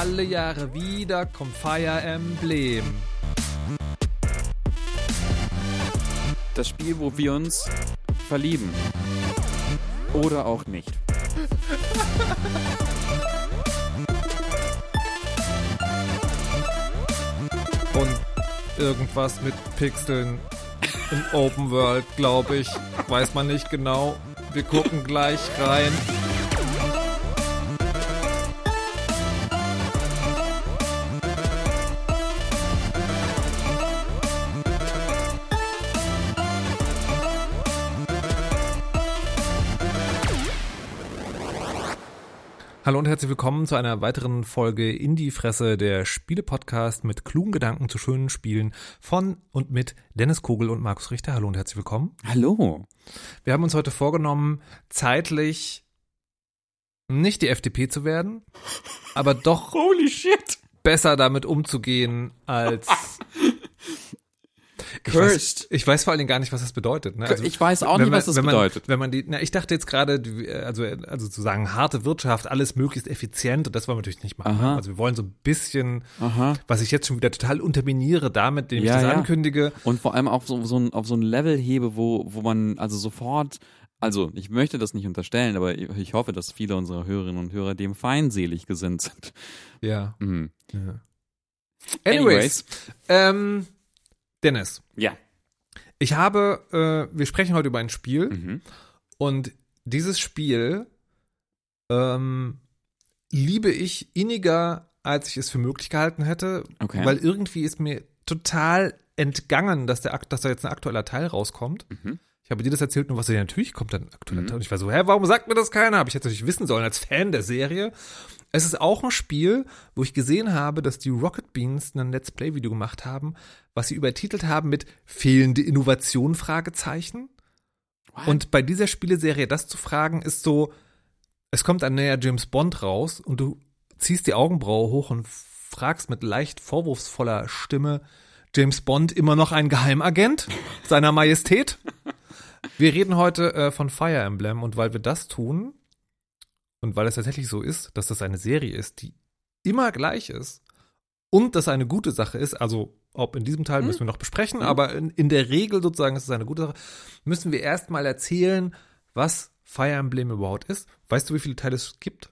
Alle Jahre wieder kommt Fire Emblem. Das Spiel, wo wir uns verlieben. Oder auch nicht. Und irgendwas mit Pixeln im Open World, glaube ich. Weiß man nicht genau. Wir gucken gleich rein. Hallo und herzlich willkommen zu einer weiteren Folge In die Fresse, der Spiele-Podcast mit klugen Gedanken zu schönen Spielen von und mit Dennis Kogel und Markus Richter. Hallo und herzlich willkommen. Hallo. Wir haben uns heute vorgenommen, zeitlich nicht die FDP zu werden, aber doch Holy shit. besser damit umzugehen als ich Cursed. weiß, ich weiß vor allen Dingen gar nicht, was das bedeutet. Ne? Ich weiß auch nicht, man- was das wenn man, bedeutet. Wenn man die, na, ich dachte jetzt gerade, also also zu sagen harte Wirtschaft, alles möglichst effizient und das wollen wir natürlich nicht machen. Ne? Also wir wollen so ein bisschen, Aha. was ich jetzt schon wieder total unterminiere, damit, indem ich Ja, das ja. ankündige. Und vor allem auf so, so ein, auf so ein Level hebe, wo, wo man also sofort, also ich möchte das nicht unterstellen, aber ich, ich hoffe, dass viele unserer Hörerinnen und Hörer dem feindselig gesinnt sind. Ja. Mhm. ja. Anyways, ähm, Dennis, Ja. ich habe, äh, wir sprechen heute über ein Spiel. Mhm. Und dieses Spiel ähm, liebe ich inniger, als ich es für möglich gehalten hätte, Okay. weil irgendwie ist mir total entgangen, dass, der, Akt- dass da jetzt ein aktueller Teil rauskommt. Mhm. Ich habe dir das erzählt und was ja natürlich kommt dann ein aktueller Mhm. Teil. Und ich war so, hä, warum sagt mir das keiner? Habe ich jetzt natürlich wissen sollen als Fan der Serie. Es ist auch ein Spiel, wo ich gesehen habe, dass die Rocket Beans ein Let's Play Video gemacht haben, was sie übertitelt haben mit fehlende Innovation Fragezeichen. What? Und bei dieser Spieleserie das zu fragen, ist so, es kommt ein neuer James Bond raus und du ziehst die Augenbraue hoch und fragst mit leicht vorwurfsvoller Stimme, James Bond immer noch ein Geheimagent seiner Majestät? Wir reden heute äh, von Fire Emblem und weil wir das tun und weil es tatsächlich so ist, dass das eine Serie ist, die immer gleich ist und das eine gute Sache ist, also ob in diesem Teil Hm. müssen wir noch besprechen, Hm. aber in, in der Regel sozusagen ist es eine gute Sache, müssen wir erstmal erzählen, was Fire Emblem überhaupt ist. Weißt du, wie viele Teile es gibt?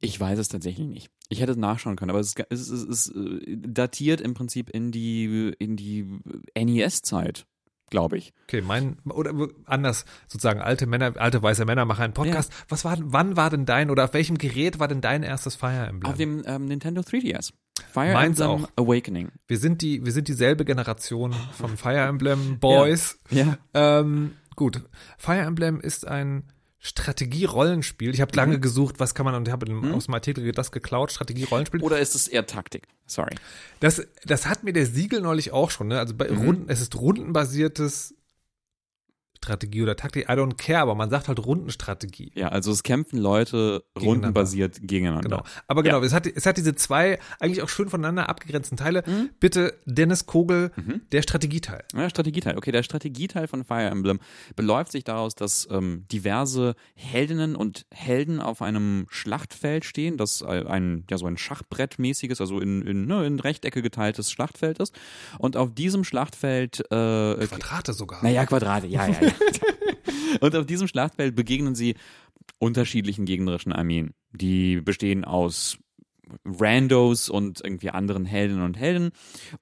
Ich weiß es tatsächlich nicht. Ich hätte es nachschauen können, aber es ist, es ist, es ist äh, datiert im Prinzip in die, in die NES-Zeit, glaube ich. Okay, mein oder anders sozusagen alte Männer, alte weiße Männer machen einen Podcast. Was war wann war denn dein oder auf welchem Gerät war denn dein erstes Fire Emblem? Auf dem ähm, Nintendo 3DS. Fire Meins Emblem auch. Awakening. wir sind die wir sind dieselbe Generation von Fire Emblem Boys. Ja. Ähm, gut, Fire Emblem ist ein Strategie-Rollenspiel. Ich habe lange gesucht, was kann man und habe Mhm. aus dem Artikel das geklaut, Strategie-Rollenspiel. Oder ist es eher Taktik? Sorry. Das, das hat mir der Siegel neulich auch schon, ne? Also bei Mhm. Runden, es ist rundenbasiertes Strategie oder Taktik, I don't care, aber man sagt halt Rundenstrategie. Ja, also es kämpfen Leute Gegeneinander. rundenbasiert gegeneinander. Genau. Aber genau, es, hat, es hat diese zwei eigentlich auch schön voneinander abgegrenzten Teile. Mhm. Bitte Dennis Kogel, Mhm. der Strategieteil. Ja, Strategieteil. Okay, der Strategieteil von Fire Emblem beläuft sich daraus, dass ähm, diverse Heldinnen und Helden auf einem Schlachtfeld stehen, das ein, ja, so ein Schachbrettmäßiges, also in, in, ne, in Rechtecke geteiltes Schlachtfeld ist. Und auf diesem Schlachtfeld, äh, Quadrate sogar. naja, Quadrate, ja, ja, ja. und auf diesem Schlachtfeld begegnen sie unterschiedlichen gegnerischen Armeen. Die bestehen aus Randos und irgendwie anderen Heldinnen und Helden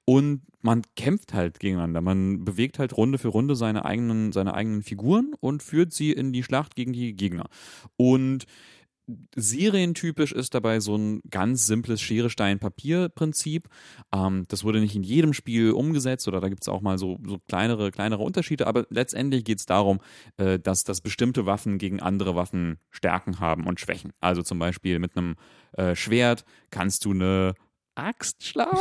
und man kämpft halt gegeneinander. Man bewegt halt Runde für Runde seine eigenen, seine eigenen Figuren und führt sie in die Schlacht gegen die Gegner. Und serientypisch ist dabei so ein ganz simples Schere-Stein-Papier-Prinzip. Ähm, das wurde nicht in jedem Spiel umgesetzt oder da gibt es auch mal so, so kleinere, kleinere Unterschiede, aber letztendlich geht es darum, äh, dass, dass bestimmte Waffen gegen andere Waffen Stärken haben und Schwächen. Also zum Beispiel mit einem äh, Schwert kannst du eine Axt schlagen.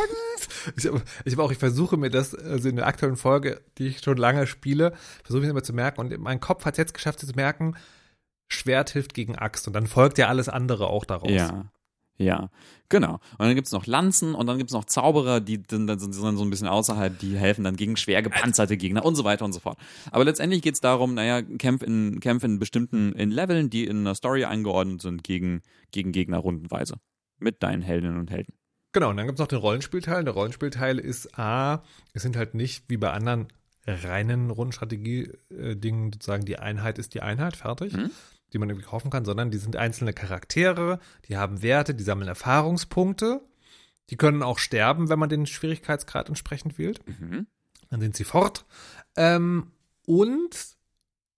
Ich, hab- ich habe auch, ich versuche mir das, also in der aktuellen Folge, die ich schon lange spiele, versuche ich mir immer zu merken. Und mein Kopf hat es jetzt geschafft, zu merken, Schwert hilft gegen Axt. Und dann folgt ja alles andere auch daraus. Ja. Ja, genau. Und dann gibt's noch Lanzen und dann gibt's noch Zauberer, die dann, dann sind dann so ein bisschen außerhalb, die helfen dann gegen schwer gepanzerte Gegner und so weiter und so fort. Aber letztendlich geht's darum, naja, Kämpf in, Kämpfe in bestimmten in Leveln, die in einer Story eingeordnet sind, gegen, gegen Gegner rundenweise. mit deinen Heldinnen und Helden. Genau, und dann gibt es noch den Rollenspielteil. Der Rollenspielteil ist A, es sind halt nicht wie bei anderen reinen Rundenstrategie-Dingen sozusagen die Einheit ist die Einheit, fertig, Mhm. Die man irgendwie kaufen kann, sondern die sind einzelne Charaktere, die haben Werte, die sammeln Erfahrungspunkte, die können auch sterben, wenn man den Schwierigkeitsgrad entsprechend wählt. Mhm. Dann sind sie fort. Ähm, und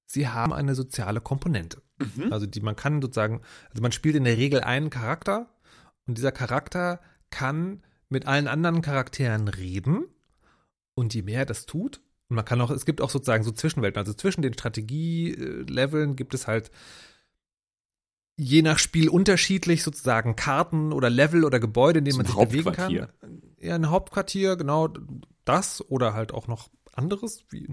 sie haben eine soziale Komponente. Mhm. Also die man kann sozusagen, also man spielt in der Regel einen Charakter und dieser Charakter kann mit allen anderen Charakteren reden und je mehr er das tut, und man kann auch, es gibt auch sozusagen so Zwischenwelten, also zwischen den Strategieleveln gibt es halt je nach Spiel unterschiedlich sozusagen Karten oder Level oder Gebäude, in denen So man sich bewegen kann. Ja, ein Hauptquartier, genau das oder halt auch noch anderes, wie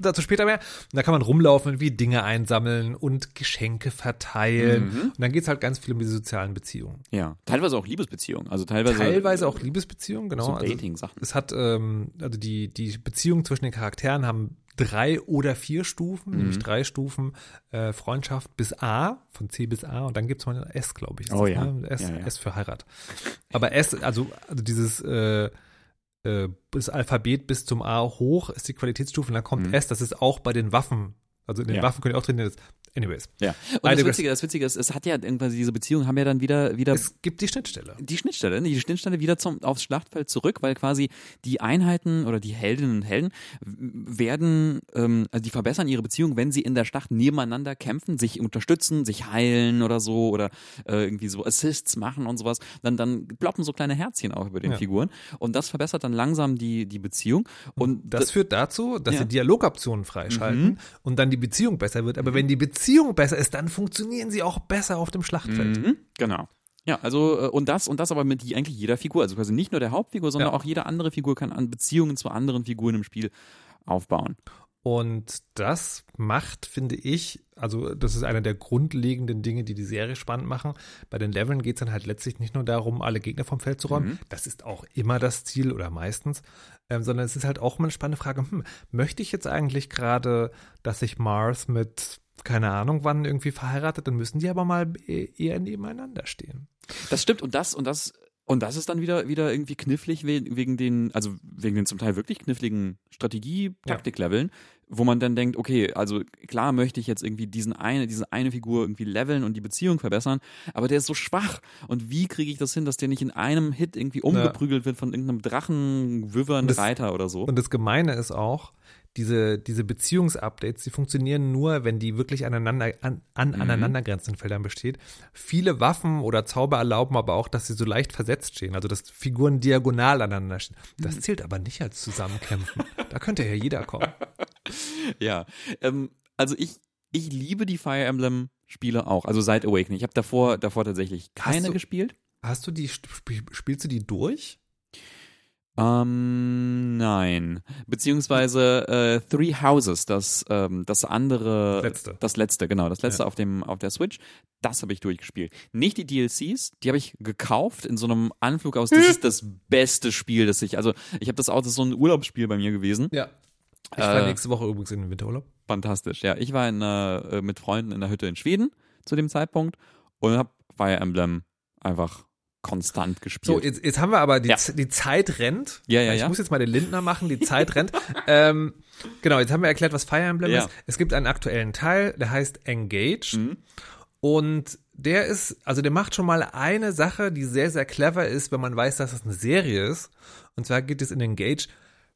dazu später mehr. Und da kann man rumlaufen, wie Dinge einsammeln und Geschenke verteilen. Mhm. Und dann geht's halt ganz viel um die sozialen Beziehungen. Ja, teilweise auch Liebesbeziehungen. Also teilweise, Teilweise auch Liebesbeziehungen, genau. so Also Dating-Sachen. es hat, ähm, also die, die Beziehungen zwischen den Charakteren haben drei oder vier Stufen, Mhm. nämlich drei Stufen äh, Freundschaft bis A, von C bis A und dann gibt's mal S, glaube ich. Oh das, ja. ne? S, Ja, ja. S für Heirat. Aber S, also, also dieses äh, äh, das Alphabet bis zum A hoch ist die Qualitätsstufe und dann kommt Mhm. S, das ist auch bei den Waffen. Also in den Ja. Waffen können ja auch das, anyways. Ja. Und das Witzige, das Witzige ist, es hat ja irgendwann diese Beziehungen haben ja dann wieder, wieder Es gibt die Schnittstelle. die Schnittstelle, ne? die Schnittstelle wieder zum, aufs Schlachtfeld zurück, weil quasi die Einheiten oder die Heldinnen und Helden werden, ähm, also die verbessern ihre Beziehung, wenn sie in der Schlacht nebeneinander kämpfen, sich unterstützen, sich heilen oder so oder äh, irgendwie so Assists machen und sowas, dann, dann ploppen so kleine Herzchen auch über den Ja. Figuren und das verbessert dann langsam die, die Beziehung und Das führt dazu, dass Ja. sie Dialogoptionen freischalten Mhm. und dann die Beziehung besser wird. Aber wenn die Beziehung besser ist, dann funktionieren sie auch besser auf dem Schlachtfeld. Mhm, genau. Ja, also äh, und das und das aber mit eigentlich jeder Figur, also quasi nicht nur der Hauptfigur, sondern Ja. auch jede andere Figur kann an Beziehungen zu anderen Figuren im Spiel aufbauen. Und das macht, finde ich, also das ist einer der grundlegenden Dinge, die die Serie spannend machen. Bei den Leveln geht es dann halt letztlich nicht nur darum, alle Gegner vom Feld zu räumen. Mhm. Das ist auch immer das Ziel oder meistens, ähm, sondern es ist halt auch mal eine spannende Frage, hm, möchte ich jetzt eigentlich gerade, dass sich Mars mit keine Ahnung wann irgendwie verheiratet, dann müssen die aber mal e- eher nebeneinander stehen. Das stimmt und das und das und das ist dann wieder wieder irgendwie knifflig we- wegen den also wegen den zum Teil wirklich kniffligen Strategie-Taktik-Leveln, wo man dann denkt, okay, also klar möchte ich jetzt irgendwie diesen eine diese eine Figur irgendwie leveln und die Beziehung verbessern, aber der ist so schwach und wie kriege ich das hin, dass der nicht in einem Hit irgendwie umgeprügelt wird von irgendeinem Drachen, Wyvern, Reiter oder so? Und das Gemeine ist auch, diese, diese Beziehungsupdates, die funktionieren nur, wenn die wirklich aneinander, an, an Mhm. aneinandergrenzenden Feldern besteht. Viele Waffen oder Zauber erlauben aber auch, dass sie so leicht versetzt stehen, also dass Figuren diagonal aneinander stehen. Mhm. Das zählt aber nicht als Zusammenkämpfen. da könnte ja jeder kommen. Ja, ähm, also ich, ich liebe die Fire Emblem Spiele auch, also seit Awakening. Ich habe davor, davor tatsächlich keine du- gespielt. Hast du die, sp- spielst du die durch? Ähm, nein. Beziehungsweise äh, Three Houses, das, ähm, das andere. Letzte. Das letzte, genau. Das letzte Ja. auf, dem, auf der Switch. Das habe ich durchgespielt. Nicht die DLCs, die habe ich gekauft in so einem Anflug aus. Das ist das beste Spiel, das ich. Also, ich habe das auch, das ist so ein Urlaubsspiel bei mir gewesen. Ja. Ich fahre Äh, nächste Woche übrigens in den Winterurlaub. Fantastisch, ja. Ich war in, äh, mit Freunden in der Hütte in Schweden zu dem Zeitpunkt und habe Fire Emblem einfach konstant gespielt. So, jetzt, jetzt haben wir aber, die, Ja. Die Zeit rennt. Ja, ja, Ich ja. muss jetzt mal den Lindner machen, die Zeit rennt. ähm, genau, jetzt haben wir erklärt, was Fire Emblem Ja. ist. Es gibt einen aktuellen Teil, der heißt Engage. Mhm. Und der ist, also der macht schon mal eine Sache, die sehr, sehr clever ist, wenn man weiß, dass das eine Serie ist. Und zwar geht es in Engage,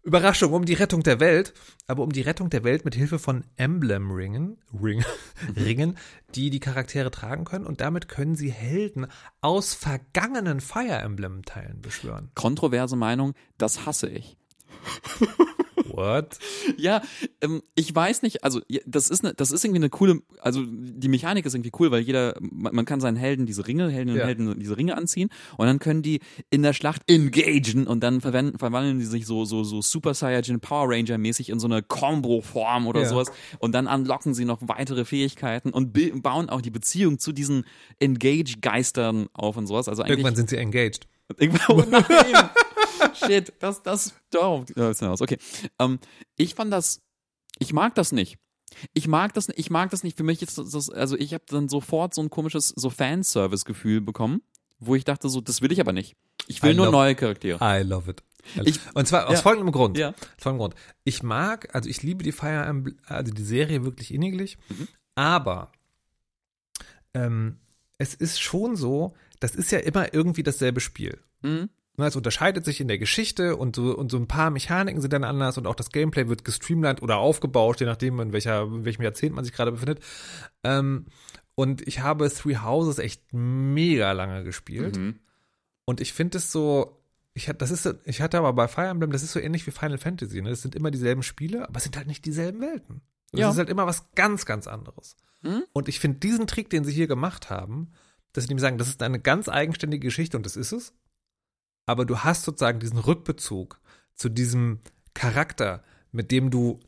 Überraschung, um die Rettung der Welt, aber um die Rettung der Welt mit Hilfe von Emblem-Ringen, Ring, Ringen, die die Charaktere tragen können. Und damit können sie Helden aus vergangenen Fire Emblem-Teilen beschwören. Kontroverse Meinung, das hasse ich. What? Ja, ähm, ich weiß nicht, also das ist ne, das ist irgendwie eine coole, also die Mechanik ist irgendwie cool, weil jeder, man, man kann seinen Helden diese Ringe, Helden und Ja. Helden diese Ringe anziehen und dann können die in der Schlacht engagen und dann verwandeln die sich so so so Super Saiyajin Power Ranger mäßig in so eine Combo Form oder Ja. sowas und dann unlocken sie noch weitere Fähigkeiten und bauen auch die Beziehung zu diesen Engage Geistern auf und sowas. Also eigentlich Irgendwann sind sie engaged. Irgendwann, oh nein. Shit, das, das, das ist hinaus. Okay. Ähm, ich fand das, ich mag das nicht. Ich mag das, ich mag das nicht. Für mich ist das, also ich habe dann sofort so ein komisches so Fanservice-Gefühl bekommen, wo ich dachte so, das will ich aber nicht. Ich will I nur neue Charaktere. I love it. Ich- und zwar aus ja. folgendem Grund. Ja. Aus folgendem Grund. Ich mag, also ich liebe die Fire Emblem, also die Serie wirklich inniglich, Mhm. aber ähm, es ist schon so, das ist ja immer irgendwie dasselbe Spiel. Mhm. Ne, Es unterscheidet sich in der Geschichte und so, und so ein paar Mechaniken sind dann anders und auch das Gameplay wird gestreamlined oder aufgebauscht, je nachdem, in, welcher, in welchem Jahrzehnt man sich gerade befindet. Ähm, und ich habe Three Houses echt mega lange gespielt. Mhm. Und ich finde es so, ich hatte, das ist, ich hatte aber bei Fire Emblem, das ist so ähnlich wie Final Fantasy. Ne? Das sind immer dieselben Spiele, aber es sind halt nicht dieselben Welten. Das Ja. ist halt immer was ganz, ganz anderes. Mhm. Und ich finde diesen Trick, den sie hier gemacht haben, dass sie nämlich sagen, das ist eine ganz eigenständige Geschichte und das ist es. Aber du hast sozusagen diesen Rückbezug zu diesem Charakter, mit dem du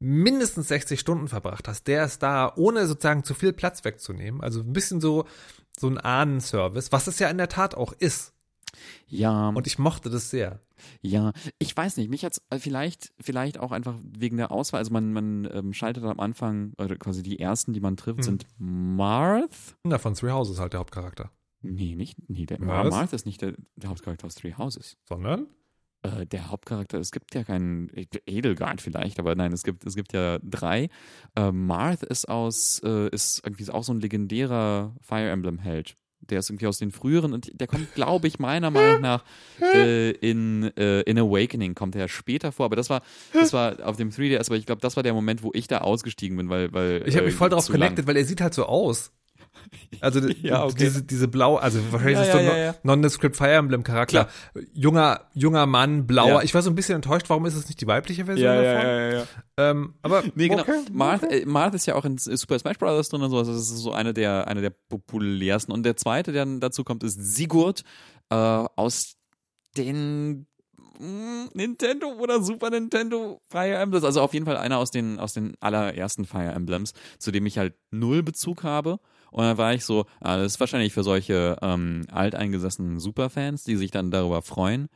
mindestens 60 Stunden verbracht hast, der ist da, ohne sozusagen zu viel Platz wegzunehmen. Also ein bisschen so, so ein Ahnenservice, was es ja in der Tat auch ist. Ja. Und ich mochte das sehr. Ja, ich weiß nicht, mich hat's äh, vielleicht, vielleicht auch einfach wegen der Auswahl, also man, man ähm, schaltet am Anfang, oder quasi die ersten, die man trifft, Hm. sind Marth. Na, von Three Houses halt der Hauptcharakter. Nee, nicht, nee, der, Was? Marth ist nicht der, der Hauptcharakter aus Three Houses. Sondern? Äh, der Hauptcharakter, es gibt ja keinen Edelgard vielleicht, aber nein, es gibt, es gibt ja drei. Äh, Marth ist aus, äh, ist irgendwie auch so ein legendärer Fire Emblem-Held. Der ist irgendwie aus den früheren und der kommt, glaube ich, meiner Meinung nach äh, in, äh, in Awakening kommt er später vor. Aber das war, das war auf dem 3DS, aber ich glaube, das war der Moment, wo ich da ausgestiegen bin, weil, weil Ich habe äh, mich voll drauf zu lang. connected, weil er sieht halt so aus. Also Ja, okay. diese, diese blau, also wahrscheinlich Ja, ist es so ja, ja, ja. Nondescript Fire Emblem Charakter. Junger, junger Mann, blauer. Ja. Ich war so ein bisschen enttäuscht, warum ist es nicht die weibliche Version Ja, davon? ja, ja, ja. Ähm, aber Nee, genau. okay, Marth, äh, Marth ist ja auch in Super Smash Bros. drin und so. Also das ist so eine der, eine der populärsten. Und der zweite, der dann dazu kommt, ist Sigurd äh, aus den mm, Nintendo oder Super Nintendo Fire Emblems. Also auf jeden Fall einer aus den, aus den allerersten Fire Emblems, zu dem ich halt null Bezug habe. Und dann war ich so, ah, das ist wahrscheinlich für solche ähm, alteingesessenen Superfans, die sich dann darüber freuen.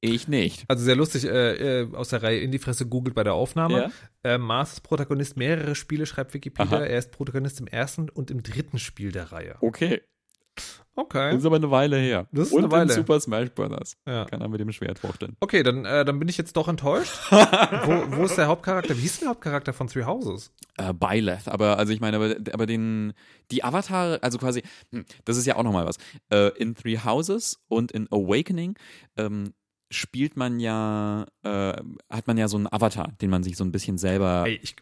Ich nicht. Also sehr lustig, äh, äh, aus der Reihe In die Fresse googelt bei der Aufnahme. Ja. Äh, Mars ist Protagonist mehrerer Spiele, schreibt Wikipedia. Aha. Er ist Protagonist im ersten und im dritten Spiel der Reihe. Okay. Okay. Das ist aber eine Weile her. Das ist Und eine Weile. Super Smash Bros. Ja. Kann er mit dem Schwert fuchteln. Okay, dann, äh, dann bin ich jetzt doch enttäuscht. wo, wo ist der Hauptcharakter? Wie hieß der Hauptcharakter von Three Houses? Äh, Byleth, aber also ich meine, aber, aber den, die Avatare, also quasi, hm, das ist ja auch nochmal was. Äh, in Three Houses und in Awakening ähm, spielt man ja, äh, hat man ja so einen Avatar, den man sich so ein bisschen selber Ey, ich-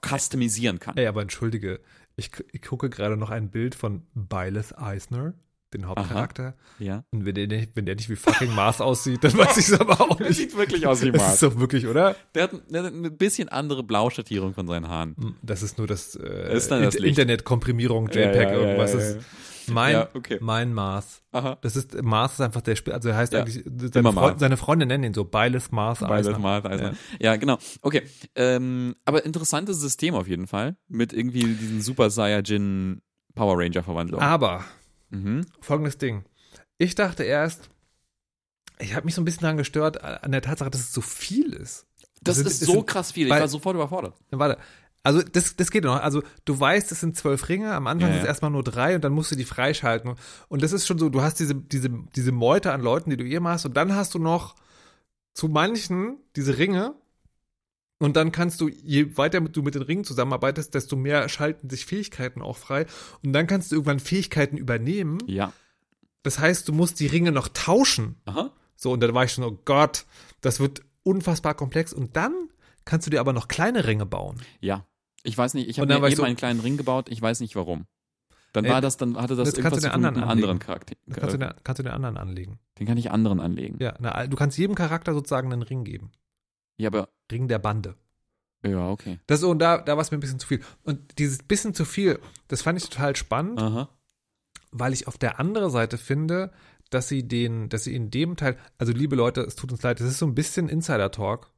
customisieren kann. Ey, aber entschuldige, ich, ich gucke gerade noch ein Bild von Byleth Eisner, den Hauptcharakter. Ja. Und wenn der, nicht, wenn der nicht wie fucking Mars aussieht, dann weiß ich es aber auch Der nicht. sieht wirklich aus wie Das Mars. ist doch wirklich, oder? Der hat, der hat eine bisschen andere Blauschattierung von seinen Haaren. Das ist nur das, äh, Ist das Int- Licht. Internetkomprimierung, JPEG, ja, ja, irgendwas. ja, Das ist mein, Ja, okay. mein Mars. Aha. Das ist, Mars ist einfach der Spiel, also er heißt Ja. eigentlich, seine, Mars. Freund, seine Freunde nennen ihn so, Byleth Mars Beides Eisner. mal, also. Ja. Ja. genau. Okay. Ähm, aber interessantes System auf jeden Fall. Mit irgendwie diesen Super Saiyajin Power Ranger Verwandlung. Aber Mhm. folgendes Ding. Ich dachte erst, ich habe mich so ein bisschen daran gestört, an der Tatsache, dass es so viel ist. Das Also, ist es so krass viel. Ich weil- war sofort überfordert. Warte. Also das, das geht noch. Also du weißt, es sind zwölf Ringe, am Anfang Ja, sind es ja. erstmal nur drei und dann musst du die freischalten. Und das ist schon so, du hast diese, diese, diese Meute an Leuten, die du eben hast, und dann hast du noch zu manchen diese Ringe. Und dann kannst du, je weiter du mit den Ringen zusammenarbeitest, desto mehr schalten sich Fähigkeiten auch frei. Und dann kannst du irgendwann Fähigkeiten übernehmen. Ja. Das heißt, du musst die Ringe noch tauschen. Aha. So, und dann war ich schon, oh Gott, das wird unfassbar komplex. Und dann kannst du dir aber noch kleine Ringe bauen. Ja. Ich weiß nicht, ich habe mir eben so- einen kleinen Ring gebaut, ich weiß nicht warum. Dann Ey, war das, dann hatte das das kannst irgendwas du zu den tun mit anderen einem anlegen. anderen Charakter. Das kannst du, Äh, den, kannst du den anderen anlegen. Den kann ich anderen anlegen. Ja, na, du kannst jedem Charakter sozusagen einen Ring geben. Ja, aber, Ring der Bande. ja, okay. Das so, und da, da war es mir ein bisschen zu viel. Und dieses bisschen zu viel, das fand ich total spannend, Aha. weil ich auf der anderen Seite finde, dass sie den, dass sie in dem Teil, also liebe Leute, es tut uns leid, das ist so ein bisschen Insider-Talk.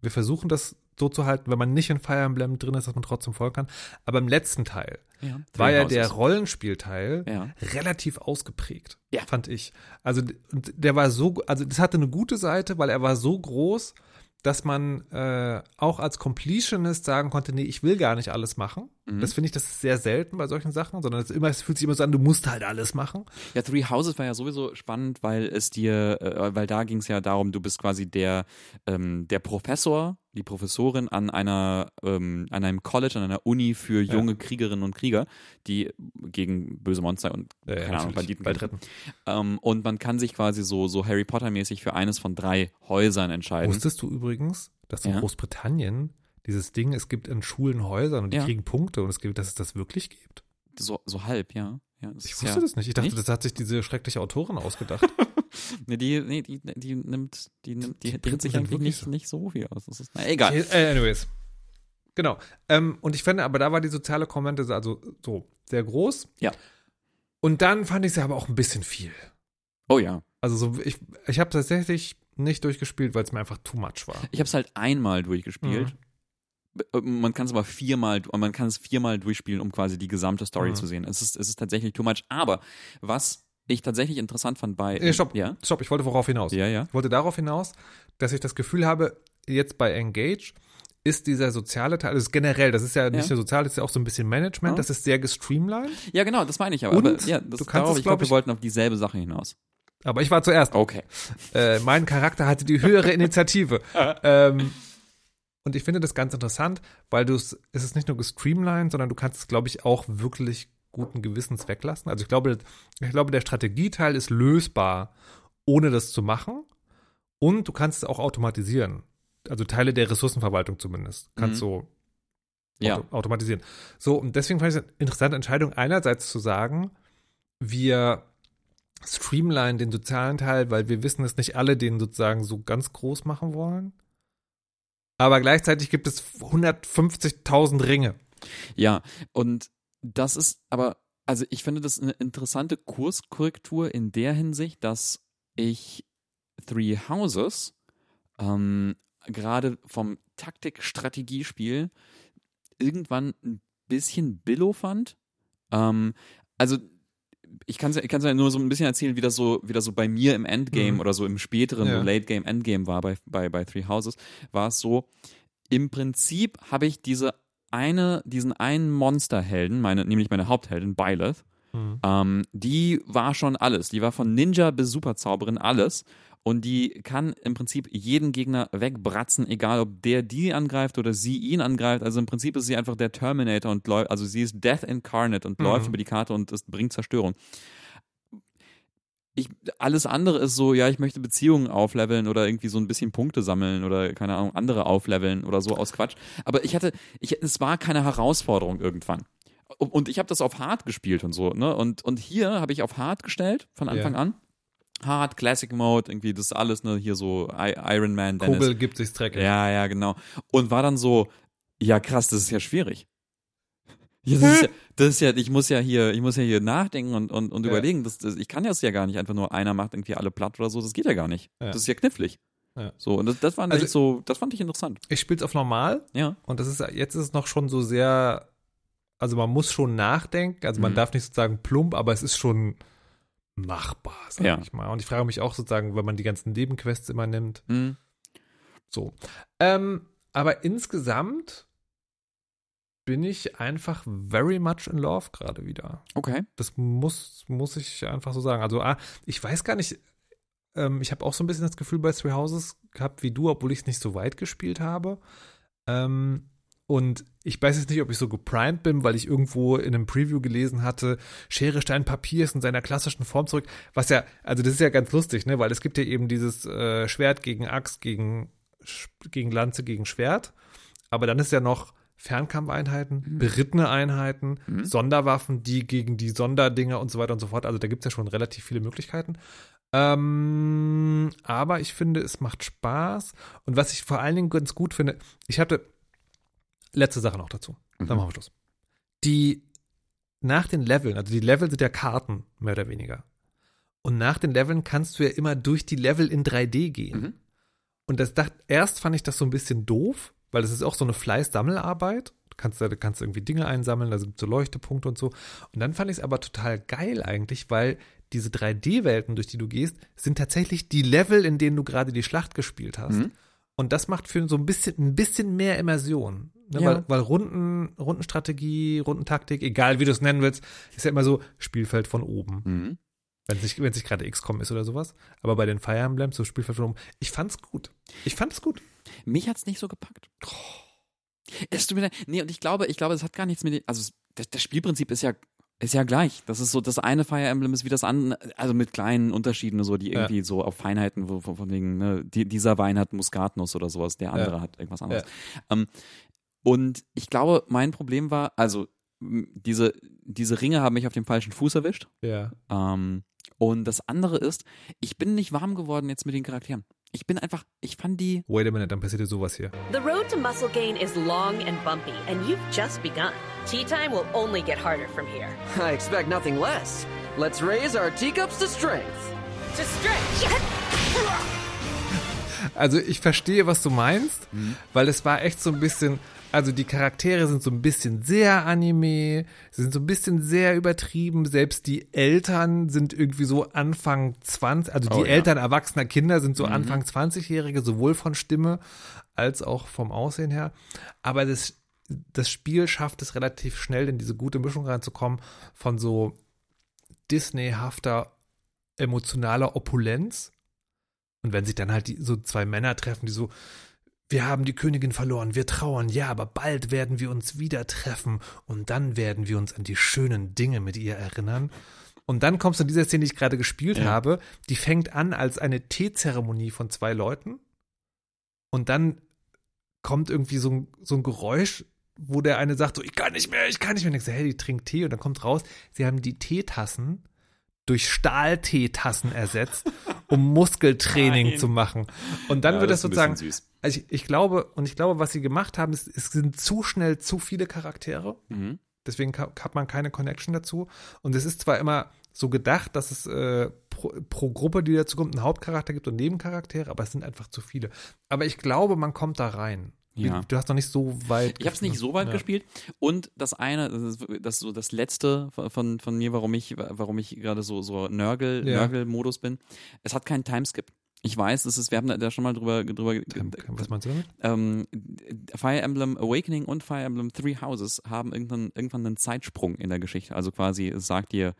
Wir versuchen das so zu halten, wenn man nicht in Fire Emblem drin ist, dass man trotzdem folgen kann. Aber im letzten Teil Ja. war ja der Rollenspielteil Ja. relativ ausgeprägt, Ja. fand ich. Also der war so, also das hatte eine gute Seite, weil er war so groß, dass man äh, auch als Completionist sagen konnte, nee, ich will gar nicht alles machen. Mhm. Das finde ich, das ist sehr selten bei solchen Sachen, sondern es, immer, es fühlt sich immer so an, du musst halt alles machen. Ja, Three Houses war ja sowieso spannend, weil es dir, äh, weil da ging es ja darum, du bist quasi der, ähm, der Professor, die Professorin an einer, ähm, an einem College, an einer Uni für junge Kriegerinnen und Krieger, die gegen böse Monster und Ja, ja, keine Ahnung. Banditen retten. Ähm, und man kann sich quasi so, so Harry Potter-mäßig für eines von drei Häusern entscheiden. Wusstest du übrigens, dass in Ja. Großbritannien dieses Ding, es gibt in Schulen Häusern und die Ja. kriegen Punkte und es gibt, dass es das wirklich gibt? So, so halb, ja. ja Ich wusste ja, das nicht. Ich dachte, nicht? das hat sich diese schreckliche Autorin ausgedacht. Nee, die, nee, die, die nimmt, die nimmt, die, Die denkt sich eigentlich nicht, so. nicht so viel aus. Das ist, na, egal. Äh, anyways. Genau. Ähm, und ich finde, aber da war die soziale Komponente also so sehr groß. Ja. Und dann fand ich sie aber auch ein bisschen viel. Oh ja. Also so, ich, ich habe tatsächlich nicht durchgespielt, weil es mir einfach too much war. Ich habe es halt einmal durchgespielt. Mhm. B- Man kann es aber viermal, man kann es viermal durchspielen, um quasi die gesamte Story Mhm. zu sehen. Es ist, es ist tatsächlich too much. Aber was ich tatsächlich interessant fand bei. Nee, stopp, Ja. stopp, ich wollte worauf hinaus. Ja, ja. Ich wollte darauf hinaus, dass ich das Gefühl habe, jetzt bei Engage ist dieser soziale Teil, das ist generell, das ist ja nicht Ja. nur sozial, das ist ja auch so ein bisschen Management, Ja. das ist sehr gestreamlined. Ja, genau, das meine ich aber. Und aber ja, das du kannst darauf, es, ich glaub glaube, wir wollten auf dieselbe Sache hinaus. Aber ich war zuerst. Okay. Äh, mein Charakter hatte die höhere Initiative. ähm, und ich finde das ganz interessant, weil du es, es ist nicht nur gestreamlined, sondern du kannst es, glaube ich, auch wirklich guten Gewissens weglassen. Also ich glaube, ich glaube, der Strategieteil ist lösbar, ohne das zu machen. Und du kannst es auch automatisieren. Also Teile der Ressourcenverwaltung zumindest. Kannst Mhm. so Ja. auto automatisieren. So, und deswegen fand ich es eine interessante Entscheidung, einerseits zu sagen, wir streamline den sozialen Teil, weil wir wissen, dass nicht alle den sozusagen so ganz groß machen wollen. Aber gleichzeitig gibt es 150.000 Ringe. Ja, und das ist aber, also ich finde das eine interessante Kurskorrektur in der Hinsicht, dass ich Three Houses ähm, gerade vom Taktik-Strategiespiel irgendwann ein bisschen billow fand. Ähm, also ich kann es ich kann's ja nur so ein bisschen erzählen, wie das so, wie das so bei mir im Endgame Mhm. oder so im späteren Ja. Late Game, Endgame war bei, bei, bei Three Houses, war es so, im Prinzip habe ich diese eine, diesen einen Monsterhelden, meine, nämlich meine Hauptheldin, Byleth, ähm, die war schon alles. Die war von Ninja bis Superzauberin alles. Und die kann im Prinzip jeden Gegner wegbratzen, egal ob der die angreift oder sie ihn angreift. Also im Prinzip ist sie einfach der Terminator und läuft, also sie ist Death Incarnate und Mhm. läuft über die Karte und es bringt Zerstörung. Ich, alles andere ist so, ja, ich möchte Beziehungen aufleveln oder irgendwie so ein bisschen Punkte sammeln oder keine Ahnung, andere aufleveln oder so aus Quatsch. Aber ich hatte, ich, es war keine Herausforderung irgendwann. Und ich habe das auf Hard gespielt und so, ne? Und, und hier habe ich auf Hard gestellt von Anfang Ja. an. Hard, Classic Mode, irgendwie das alles, ne? Hier so I Iron Man, Dennis. Kobel gibt sich Dreck. Ja, ja, genau. Und war dann so, ja krass, das ist ja schwierig. Ja, das, ist ja, das ist ja, ich muss ja hier, ich muss ja hier nachdenken und, und, und Ja. überlegen. Das, das, ich kann das ja gar nicht einfach nur einer macht irgendwie alle platt oder so. Das geht ja gar nicht. Ja. Das ist ja knifflig. Ja. So, und das, das fand Also- ich so, das fand ich interessant. Ich spiele es auf normal Ja. und das ist jetzt ist es noch schon so sehr, also man muss schon nachdenken, also man Mhm. darf nicht sozusagen plump, aber es ist schon machbar, sag Ja. ich mal. Und ich frage mich auch sozusagen, wenn man die ganzen Nebenquests immer nimmt, Hm. So. Ähm, aber insgesamt bin ich einfach very much in love gerade wieder. Okay. Das muss, muss ich einfach so sagen. Also, ah, ich weiß gar nicht, ähm, ich habe auch so ein bisschen das Gefühl bei Three Houses gehabt wie du, obwohl ich es nicht so weit gespielt habe. Ähm, und ich weiß jetzt nicht, ob ich so geprimed bin, weil ich irgendwo in einem Preview gelesen hatte, Schere, Stein, Papier ist in seiner klassischen Form zurück. Was ja, also das ist ja ganz lustig, ne? Weil es gibt ja eben dieses äh, Schwert gegen Axt, gegen, gegen Lanze, gegen Schwert. Aber dann ist ja noch Fernkampfeinheiten, berittene Einheiten, Mhm. Sonderwaffen, die gegen die Sonderdinger und so weiter und so fort. Also da gibt es ja schon relativ viele Möglichkeiten. Ähm, aber ich finde, es macht Spaß. Und was ich vor allen Dingen ganz gut finde, ich hatte letzte Sache noch dazu. Mhm. Dann machen wir Schluss. Die nach den Leveln, also die Level sind ja Karten, mehr oder weniger. Und nach den Leveln kannst du ja immer durch die Level in 3D gehen. Mhm. Und das dacht, erst fand ich das so ein bisschen doof, weil es ist auch so eine Fleiß-Sammelarbeit. Du kannst, da du kannst irgendwie Dinge einsammeln, da sind so Leuchtepunkte und so. Und dann fand ich es aber total geil eigentlich, weil diese 3D-Welten, durch die du gehst, sind tatsächlich die Level, in denen du gerade die Schlacht gespielt hast. Mhm. Und das macht für so ein bisschen, ein bisschen mehr Immersion. Ne? Ja. Weil, weil Runden, Rundenstrategie, Rundentaktik, egal wie du es nennen willst, ist ja immer so Spielfeld von oben. Mhm. Wenn es nicht, wenn es nicht gerade XCOM ist oder sowas. Aber bei den Fire Emblems, so Spielfeld von oben, ich fand's gut. Ich fand es gut. Mich hat's nicht so gepackt. Es tut mir leid. Nee, und ich glaube, ich glaube, es hat gar nichts mit dem, also das, das Spielprinzip ist ja ist ja gleich. Das ist so, das eine Fire Emblem ist wie das andere, also mit kleinen Unterschieden, so die Ja. irgendwie so auf Feinheiten, wo, von von wegen, ne, die, dieser Wein hat Muskatnuss oder sowas, der andere Ja. hat irgendwas anderes. Ähm, und ich glaube, mein Problem war, also diese, diese Ringe haben mich auf dem falschen Fuß erwischt. Ja. Ähm, und das andere ist, ich bin nicht warm geworden jetzt mit den Charakteren. Ich bin einfach, ich fand die, Wait a minute, dann passiert dir sowas hier. The road to muscle gain is long and bumpy, and you've just begun. Tea time will only get harder from here. I expect nothing less. Let's raise our teacups to strength. To stretch! Also ich verstehe, was du meinst, weil es war echt so ein bisschen, also die Charaktere sind so ein bisschen sehr Anime, sie sind so ein bisschen sehr übertrieben, selbst die Eltern sind irgendwie so Anfang 20, also die Oh ja. Eltern erwachsener Kinder sind so Anfang 20-Jährige, sowohl von Stimme als auch vom Aussehen her. Aber das, das Spiel schafft es relativ schnell in diese gute Mischung reinzukommen von so Disney-hafter emotionaler Opulenz. Und wenn sich dann halt die, so zwei Männer treffen, die so, wir haben die Königin verloren, wir trauern, ja, aber bald werden wir uns wieder treffen und dann werden wir uns an die schönen Dinge mit ihr erinnern. Und dann kommst du in dieser Szene, die ich gerade gespielt Ja. habe, die fängt an als eine Teezeremonie von zwei Leuten. Und dann kommt irgendwie so ein, so ein Geräusch, wo der eine sagt, so, ich kann nicht mehr, ich kann nicht mehr. Und ich so, hey, die trinkt Tee. Und dann kommt raus, sie haben die Teetassen durch Stahlteetassen ersetzt, um Muskeltraining Nein. zu machen. Und dann Ja, wird das das sozusagen, also ich, ich glaube, und ich glaube, was sie gemacht haben, ist, es sind zu schnell zu viele Charaktere. Mhm. Deswegen hat man keine Connection dazu. Und es ist zwar immer so gedacht, dass es äh, pro, pro Gruppe, die dazu kommt, einen Hauptcharakter gibt und Nebencharaktere, aber es sind einfach zu viele. Aber ich glaube, man kommt da rein. Ja. Du hast noch nicht so weit. Ich habe es nicht so weit ja. gespielt. Und das eine, das ist, das so das letzte von, von mir, warum ich, warum ich gerade so, so Nörgel, Ja. Nörgel-Modus bin. Es hat keinen Timeskip. Ich weiß, es ist, wir haben da schon mal drüber, drüber Was meinst du damit? ähm, Fire Emblem Awakening und Fire Emblem Three Houses haben irgendwann, irgendwann einen Zeitsprung in der Geschichte. Also quasi, es sagt dir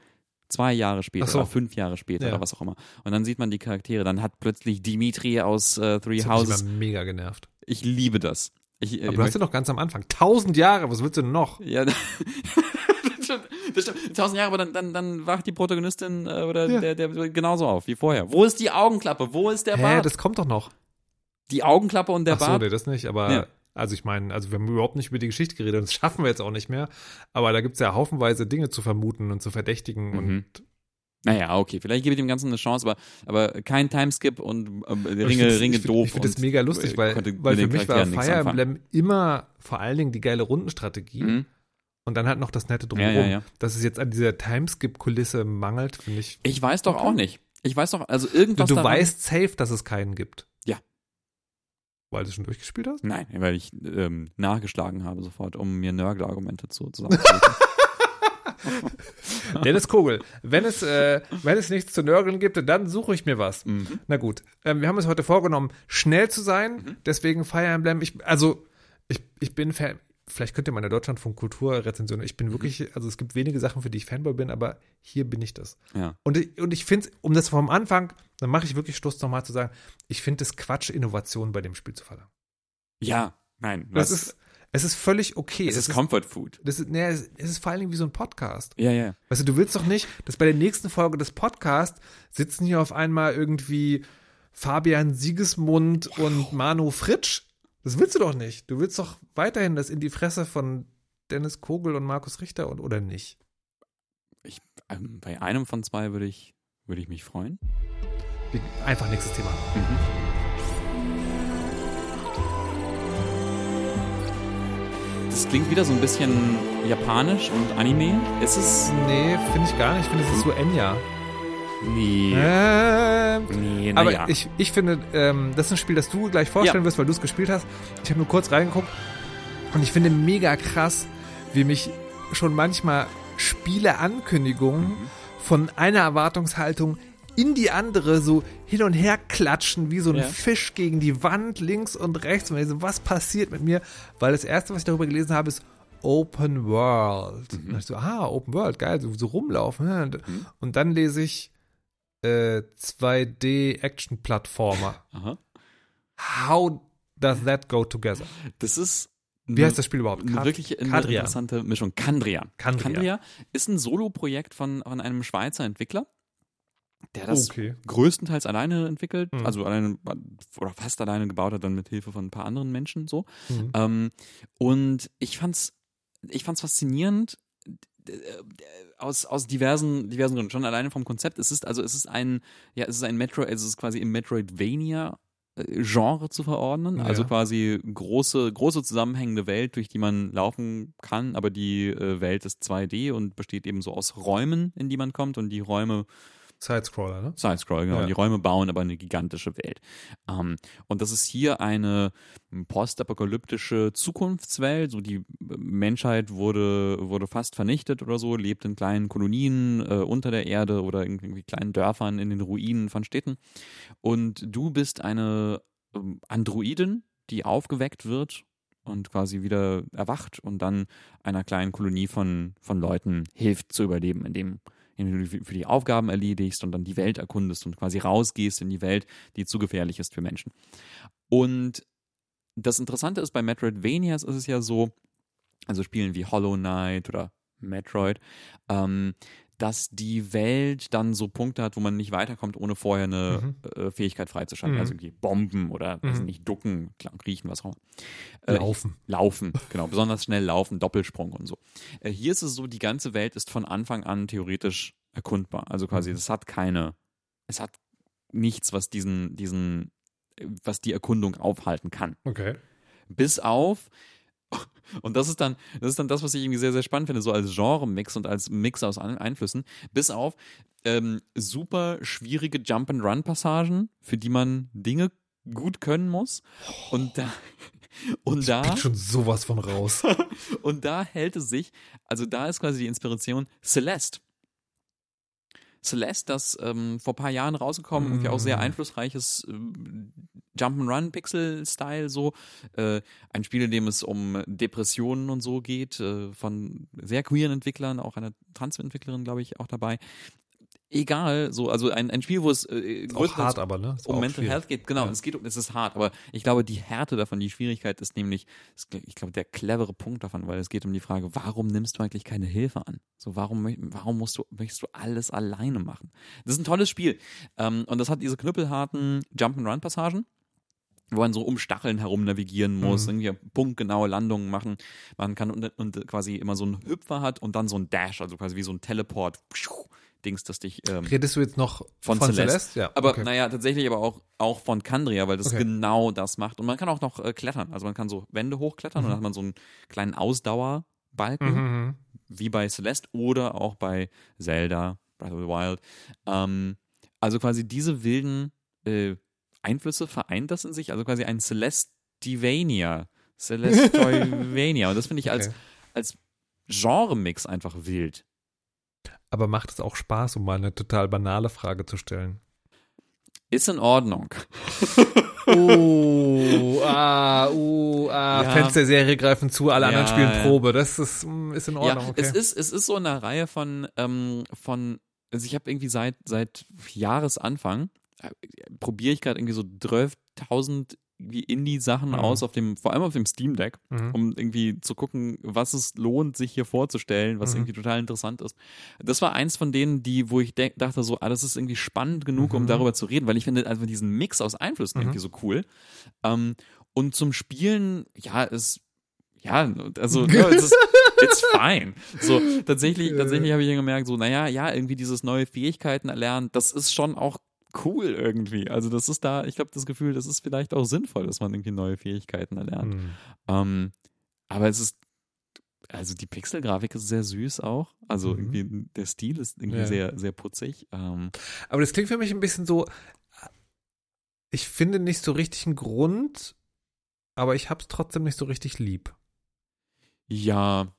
zwei Jahre später so. oder fünf Jahre später Ja. oder was auch immer. Und dann sieht man die Charaktere. Dann hat plötzlich Dimitri aus äh, Three Das hat mich Houses. immer mega genervt. Ich liebe das. Ich, äh, Aber du hast ja noch ganz am Anfang. Tausend Jahre, was willst du denn noch? Ja, das stimmt. Das stimmt. Tausend Jahre, aber dann, dann, dann wacht die Protagonistin äh, oder Ja. der, der genauso auf wie vorher. Wo ist die Augenklappe? Wo ist der Hä, Bart? das kommt doch noch. die Augenklappe und der Ach so, Bart. nee, das nicht, aber Ja. also ich meine, also wir haben überhaupt nicht über die Geschichte geredet und das schaffen wir jetzt auch nicht mehr, aber da gibt's ja haufenweise Dinge zu vermuten und zu verdächtigen Mhm. und Naja, okay, vielleicht gebe ich dem Ganzen eine Chance, aber, aber kein Timeskip und ich Ringe, Ringe ich find, doof. Ich finde das mega lustig, äh, weil, weil für mich war Fire. Emblem immer vor allen Dingen die geile Rundenstrategie Mhm. und dann halt noch das nette Ja, drumherum. ja, ja. Dass es jetzt an dieser Timeskip-Kulisse mangelt, finde ich. Ich weiß doch auch nicht. Ich weiß doch, also Du, irgendwas du daran- weißt safe, dass es keinen gibt. Ja. Weil du schon durchgespielt hast? Nein, weil ich ähm, nachgeschlagen habe sofort, um mir Nörgel-Argumente zu zusammenzusuchen. Dennis Kogel, wenn es, äh, wenn es nichts zu nörgeln gibt, dann suche ich mir was. Mhm. Na gut, ähm, wir haben uns heute vorgenommen, schnell zu sein. Deswegen Fire Emblem. Ich, also, ich, ich bin Fan. Vielleicht könnt ihr meine Deutschlandfunk Kulturrezension. Ich Mhm. bin wirklich, also es gibt wenige Sachen, für die ich Fanboy bin, aber hier bin ich das. ja. Und ich, und ich finde, um das vom Anfang, dann mache ich wirklich Schluss nochmal zu sagen, ich finde es Quatsch, Innovationen bei dem Spiel zu verlangen. ja, nein. Das was- ist, es ist völlig okay. es ist Comfort Food. das ist, nee, es es ist vor allen Dingen wie so ein Podcast. Ja, ja. Weißt du, du willst doch nicht, dass bei der nächsten Folge des Podcasts sitzen hier auf einmal irgendwie Fabian Siegesmund und Manu Fritsch. Das willst du doch nicht. Du willst doch weiterhin das in die Fresse von Dennis Kogel und Markus Richter und oder nicht. Ich, ähm, bei einem von zwei würde ich, würde ich mich freuen. Einfach nächstes Thema. Das klingt wieder so ein bisschen japanisch und Anime. Ist es? Nee, finde ich gar nicht. Ich finde, es ist so Enya. Nee. Ähm, Nee, aber naja. ich, ich finde, ähm, das ist ein Spiel, das du gleich vorstellen Ja. wirst, weil du es gespielt hast. Ich habe nur kurz reingeguckt und ich finde mega krass, wie mich schon manchmal Spieleankündigungen Mhm. von einer Erwartungshaltung in die andere so hin und her klatschen, wie so ein Ja. Fisch gegen die Wand, links und rechts. Und ich so, was passiert mit mir? Weil das erste, was ich darüber gelesen habe, ist Open World. Mhm. Und ich so, ah, Open World, geil, so, so rumlaufen. Und, und dann lese ich äh, 2D-Action-Plattformer. Aha. How does that go together? Das ist Wie heißt das Spiel überhaupt? Kad- wirklich eine interessante Mischung. Kandrian. Kandrian. ist ein Solo-Projekt von, von einem Schweizer Entwickler, der das Okay. größtenteils alleine entwickelt, Mhm. also alleine oder fast alleine gebaut hat, dann mit Hilfe von ein paar anderen Menschen so. Mhm. Ähm, und ich fand's, ich fand's faszinierend aus, aus diversen, diversen Gründen. Schon alleine vom Konzept. Es ist also, es ist ein, ja, es ist ein Metroid, es ist quasi im Metroidvania äh, Genre zu verordnen, also Ja. quasi große, große zusammenhängende Welt, durch die man laufen kann, aber die äh, Welt ist 2D und besteht eben so aus Räumen, in die man kommt und die Räume Sidescroller, ne? Sidescroll, genau. Ja. Die Räume bauen aber eine gigantische Welt. Ähm, und das ist hier eine postapokalyptische Zukunftswelt. So die Menschheit wurde, wurde fast vernichtet oder so, lebt in kleinen Kolonien äh, unter der Erde oder in irgendwie kleinen Dörfern in den Ruinen von Städten. Und du bist eine ähm, Androidin, die aufgeweckt wird und quasi wieder erwacht und dann einer kleinen Kolonie von, von Leuten hilft zu überleben, indem indem du für die Aufgaben erledigst und dann die Welt erkundest und quasi rausgehst in die Welt, die zu gefährlich ist für Menschen. Und das Interessante ist bei Metroidvanias ist es ja so, also Spielen wie Hollow Knight oder Metroid, ähm, dass die Welt dann so Punkte hat, wo man nicht weiterkommt, ohne vorher eine äh, Fähigkeit freizuschalten. Mhm. Also irgendwie Bomben oder weiß Mhm. nicht, ducken, klar, kriechen, was auch immer. Äh, Laufen. Laufen, genau. Besonders schnell laufen, Doppelsprung und so. Äh, hier ist es so, die ganze Welt ist von Anfang an theoretisch erkundbar. Also quasi, es hat keine, es hat nichts, was diesen, diesen, was die Erkundung aufhalten kann. Okay. Bis auf, und das ist dann, das ist dann das, was ich irgendwie sehr, sehr spannend finde, so als Genre-Mix und als Mix aus allen Einflüssen, bis auf ähm, super schwierige Jump-and-Run-Passagen, für die man Dinge gut können muss. Und da, und da. Bin schon sowas von raus. Und da hält es sich, also da ist quasi die Inspiration Celeste. Celeste, das ähm, vor ein paar Jahren rausgekommen, irgendwie auch sehr Mm. einflussreiches ähm, Jump'n'Run-Pixel-Style so. Äh, ein Spiel, in dem es um Depressionen und so geht, äh, von sehr queeren Entwicklern, auch einer Trans-Entwicklerin, glaube ich, auch dabei. Egal, so, also ein, ein Spiel, wo es äh, auch hart, aber, ne? Ist um Mental schwierig. Health geht, genau, Ja. es geht um, es ist hart, aber ich glaube, die Härte davon, die Schwierigkeit ist nämlich, ist, ich glaube, der clevere Punkt davon, weil es geht um die Frage, warum nimmst du eigentlich keine Hilfe an? So, warum, warum musst du, möchtest du alles alleine machen? Das ist ein tolles Spiel. Ähm, und das hat diese knüppelharten Jump'n'Run-Passagen wo man so um Stacheln herum navigieren muss, Mhm. irgendwie punktgenaue Landungen machen. Man kann und, und quasi immer so einen Hüpfer hat und dann so ein Dash, also quasi wie so ein Teleport. Dings, das dich ähm, Redest du jetzt noch von, von, Celeste. Celeste? Ja. Aber okay. naja, tatsächlich aber auch, auch von Kandria, weil das Okay. genau das macht. Und man kann auch noch äh, klettern. Also man kann so Wände hochklettern und dann hat man so einen kleinen Ausdauerbalken, Mhm. wie bei Celeste oder auch bei Zelda, Breath of the Wild. Ähm, also quasi diese wilden äh, Einflüsse vereint das in sich. Also quasi ein Celestivania. Celestivania. und das finde ich als, Okay. als Genre-Mix einfach wild. Aber macht es auch Spaß, um mal eine total banale Frage zu stellen? Ist in Ordnung. Oh, ah, uh, ah, Ja. Fans der Serie greifen zu, alle anderen Ja, spielen ja. Probe. Das ist, mm, ist in Ordnung, ja, okay. es ist es ist so eine Reihe von ähm, von also ich habe irgendwie seit seit Jahresanfang äh, probiere ich gerade irgendwie so 12.000 wie Indie-Sachen Mhm. aus auf dem vor allem auf dem Steam Deck, Mhm. um irgendwie zu gucken, was es lohnt, sich hier vorzustellen, was Mhm. irgendwie total interessant ist. Das war eins von denen, die wo ich dachte so, ah, das ist irgendwie spannend genug, um Mhm. darüber zu reden, weil ich finde einfach diesen Mix aus Einflüssen Mhm. irgendwie so cool. Ähm, und zum Spielen, ja, ist ja, also ja, es ist, it's fine. So, tatsächlich, tatsächlich habe ich dann gemerkt, so, naja, ja, irgendwie dieses neue Fähigkeiten erlernen, das ist schon auch cool irgendwie. Also das ist da, ich habe das Gefühl, das ist vielleicht auch sinnvoll, dass man irgendwie neue Fähigkeiten erlernt. Hm. Ähm, aber es ist, also die Pixelgrafik ist sehr süß auch. Also Mhm. irgendwie der Stil ist irgendwie Ja. sehr, sehr putzig. Ähm, Aber das klingt für mich ein bisschen so, ich finde nicht so richtig einen Grund, aber ich hab's trotzdem nicht so richtig lieb. Ja.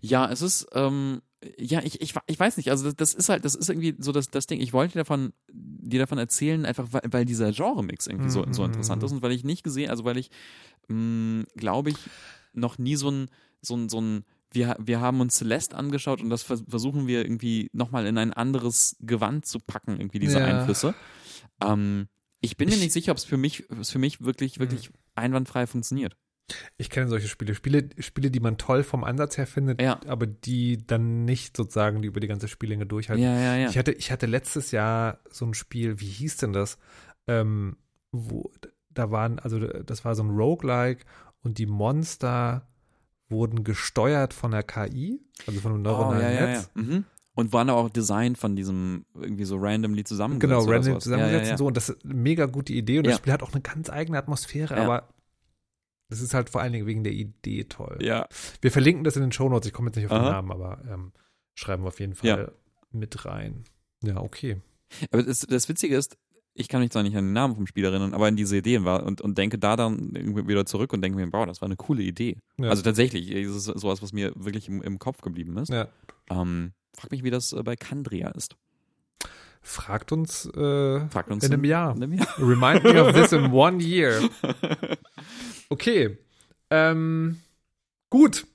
Ja, es ist, ähm, ja, ich, ich, ich weiß nicht, also das, das ist halt, das ist irgendwie so das, das Ding. Ich wollte dir davon, dir davon erzählen, einfach weil, weil dieser Genre-Mix irgendwie so, so interessant ist und weil ich nicht gesehen, also weil ich, glaube ich, noch nie so ein, so ein, so ein wir, wir haben uns Celeste angeschaut und das vers- versuchen wir irgendwie nochmal in ein anderes Gewand zu packen, irgendwie diese Ja. Einflüsse. Ähm, ich bin mir Ich- nicht sicher, ob es für mich, für mich wirklich, wirklich einwandfrei funktioniert. Ich kenne solche Spiele. Spiele, Spiele, die man toll vom Ansatz her findet, Ja. aber die dann nicht sozusagen die über die ganze Spiellänge durchhalten. Ja, ja, ja. Ich hatte, ich hatte letztes Jahr so ein Spiel, wie hieß denn das? Ähm, wo, da waren, also das war so ein Roguelike und die Monster wurden gesteuert von der KI, also von einem oh, neuronalen ja, ja, ja. Netz. Mhm. Und waren auch Design von diesem irgendwie so randomly zusammengesetzt. Genau, oder random sowas. zusammengesetzt ja, ja, ja. und so. Und das ist eine mega gute Idee. Und Ja. das Spiel hat auch eine ganz eigene Atmosphäre, Ja. aber es ist halt vor allen Dingen wegen der Idee toll. Ja, Wir verlinken das in den Shownotes. Ich komme jetzt nicht auf den Aha. Namen, aber ähm, schreiben wir auf jeden Fall Ja. mit rein. Ja, okay. aber das, das Witzige ist, ich kann mich zwar nicht an den Namen vom Spiel erinnern, aber an diese Ideen war und, und denke da dann wieder zurück und denke mir, wow, das war eine coole Idee. Ja. Also tatsächlich, es ist sowas, was mir wirklich im, im Kopf geblieben ist. Ja. Ähm, frag mich, wie das äh, bei Kandria ist. Fragt uns äh, Fragt uns in einem Jahr. In einem Jahr. Remind me of this in one year. Okay. Ähm, gut.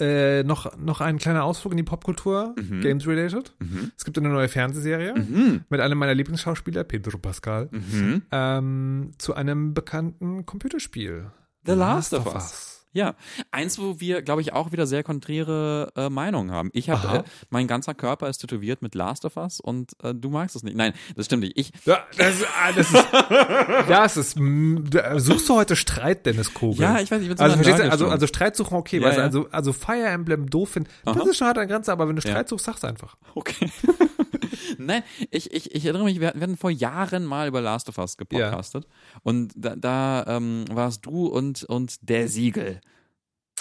Äh, noch, noch ein kleiner Ausflug in die Popkultur, Mhm. Games related. Mhm. Es gibt eine neue Fernsehserie Mhm. mit einem meiner Lieblingsschauspieler, Pedro Pascal, Mhm. ähm, zu einem bekannten Computerspiel. The Last of Us. Ja, eins, wo wir, glaube ich, auch wieder sehr konträre äh, Meinungen haben. Ich habe, äh, mein ganzer Körper ist tätowiert mit Last of Us und äh, du magst es nicht. Nein, das stimmt nicht. Ich, Ja, das, ah, das ist, das ist, mm, suchst du heute Streit, Dennis Kogel? ja, ich weiß, ich bin so Also, verstehst du, also, also Streit suchen, okay, Ja, weißt ja. also, also Fire Emblem doof finden, das Aha. ist schon hart an Grenze, aber wenn du Ja. Streit suchst, sag's einfach. Okay. Nein, ich, ich, ich erinnere mich, wir, hatten vor Jahren mal über Last of Us gepodcastet. Und da, da ähm, warst du und, und der Siegel.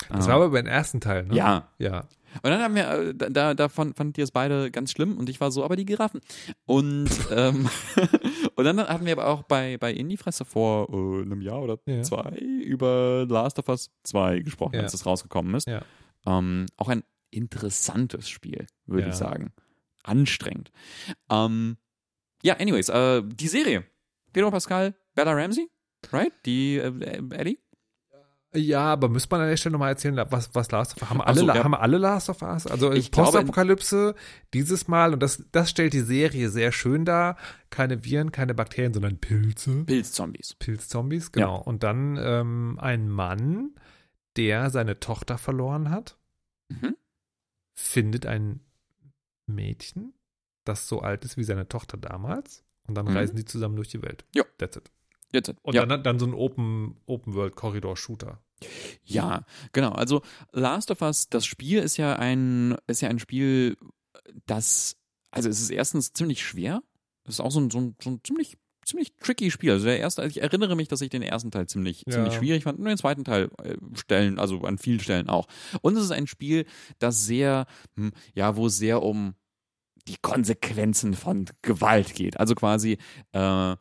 Das Ähm, war aber beim ersten Teil, ne? Ja. Ja. Und dann haben wir, äh, da, da fand ihr es beide ganz schlimm und ich war so, aber die Giraffen. Und, ähm, und dann hatten wir aber auch bei, bei Indie-Fresse vor äh, einem Jahr oder Ja. zwei über Last of Us 2 gesprochen, Ja. als es rausgekommen ist. Ja. Ähm, auch ein interessantes Spiel, würde Ja. ich sagen. Anstrengend. Ähm, ja, anyways, äh, die Serie. Pedro Pascal, Bella Ramsey, right? Die äh, Ellie? Ja, aber müsste man an der Stelle nochmal erzählen, was, was Last of Us, haben alle, so, ja. haben alle Last of Us? Also Postapokalypse dieses Mal, und das, das stellt die Serie sehr schön dar, keine Viren, keine Bakterien, sondern Pilze. Pilzzombies. Pilzzombies, genau. Und dann ähm, ein Mann, der seine Tochter verloren hat, Mhm. findet ein Mädchen, das so alt ist wie seine Tochter damals. Und dann Mhm. reisen die zusammen durch die Welt. Ja. That's it. Jetzt, Und ja. dann, dann so ein Open, Open World Corridor Shooter. Ja, genau. Also Last of Us, das Spiel ist ja ein, ist ja ein Spiel, das, also es ist erstens ziemlich schwer. Es ist auch so ein, so ein, so ein ziemlich, ziemlich tricky Spiel. Also der erste, ich erinnere mich, dass ich den ersten Teil ziemlich, Ja. ziemlich schwierig fand und den zweiten Teil äh, Stellen, also an vielen Stellen auch. Und es ist ein Spiel, das sehr, hm, ja, wo es sehr um die Konsequenzen von Gewalt geht. Also quasi, äh,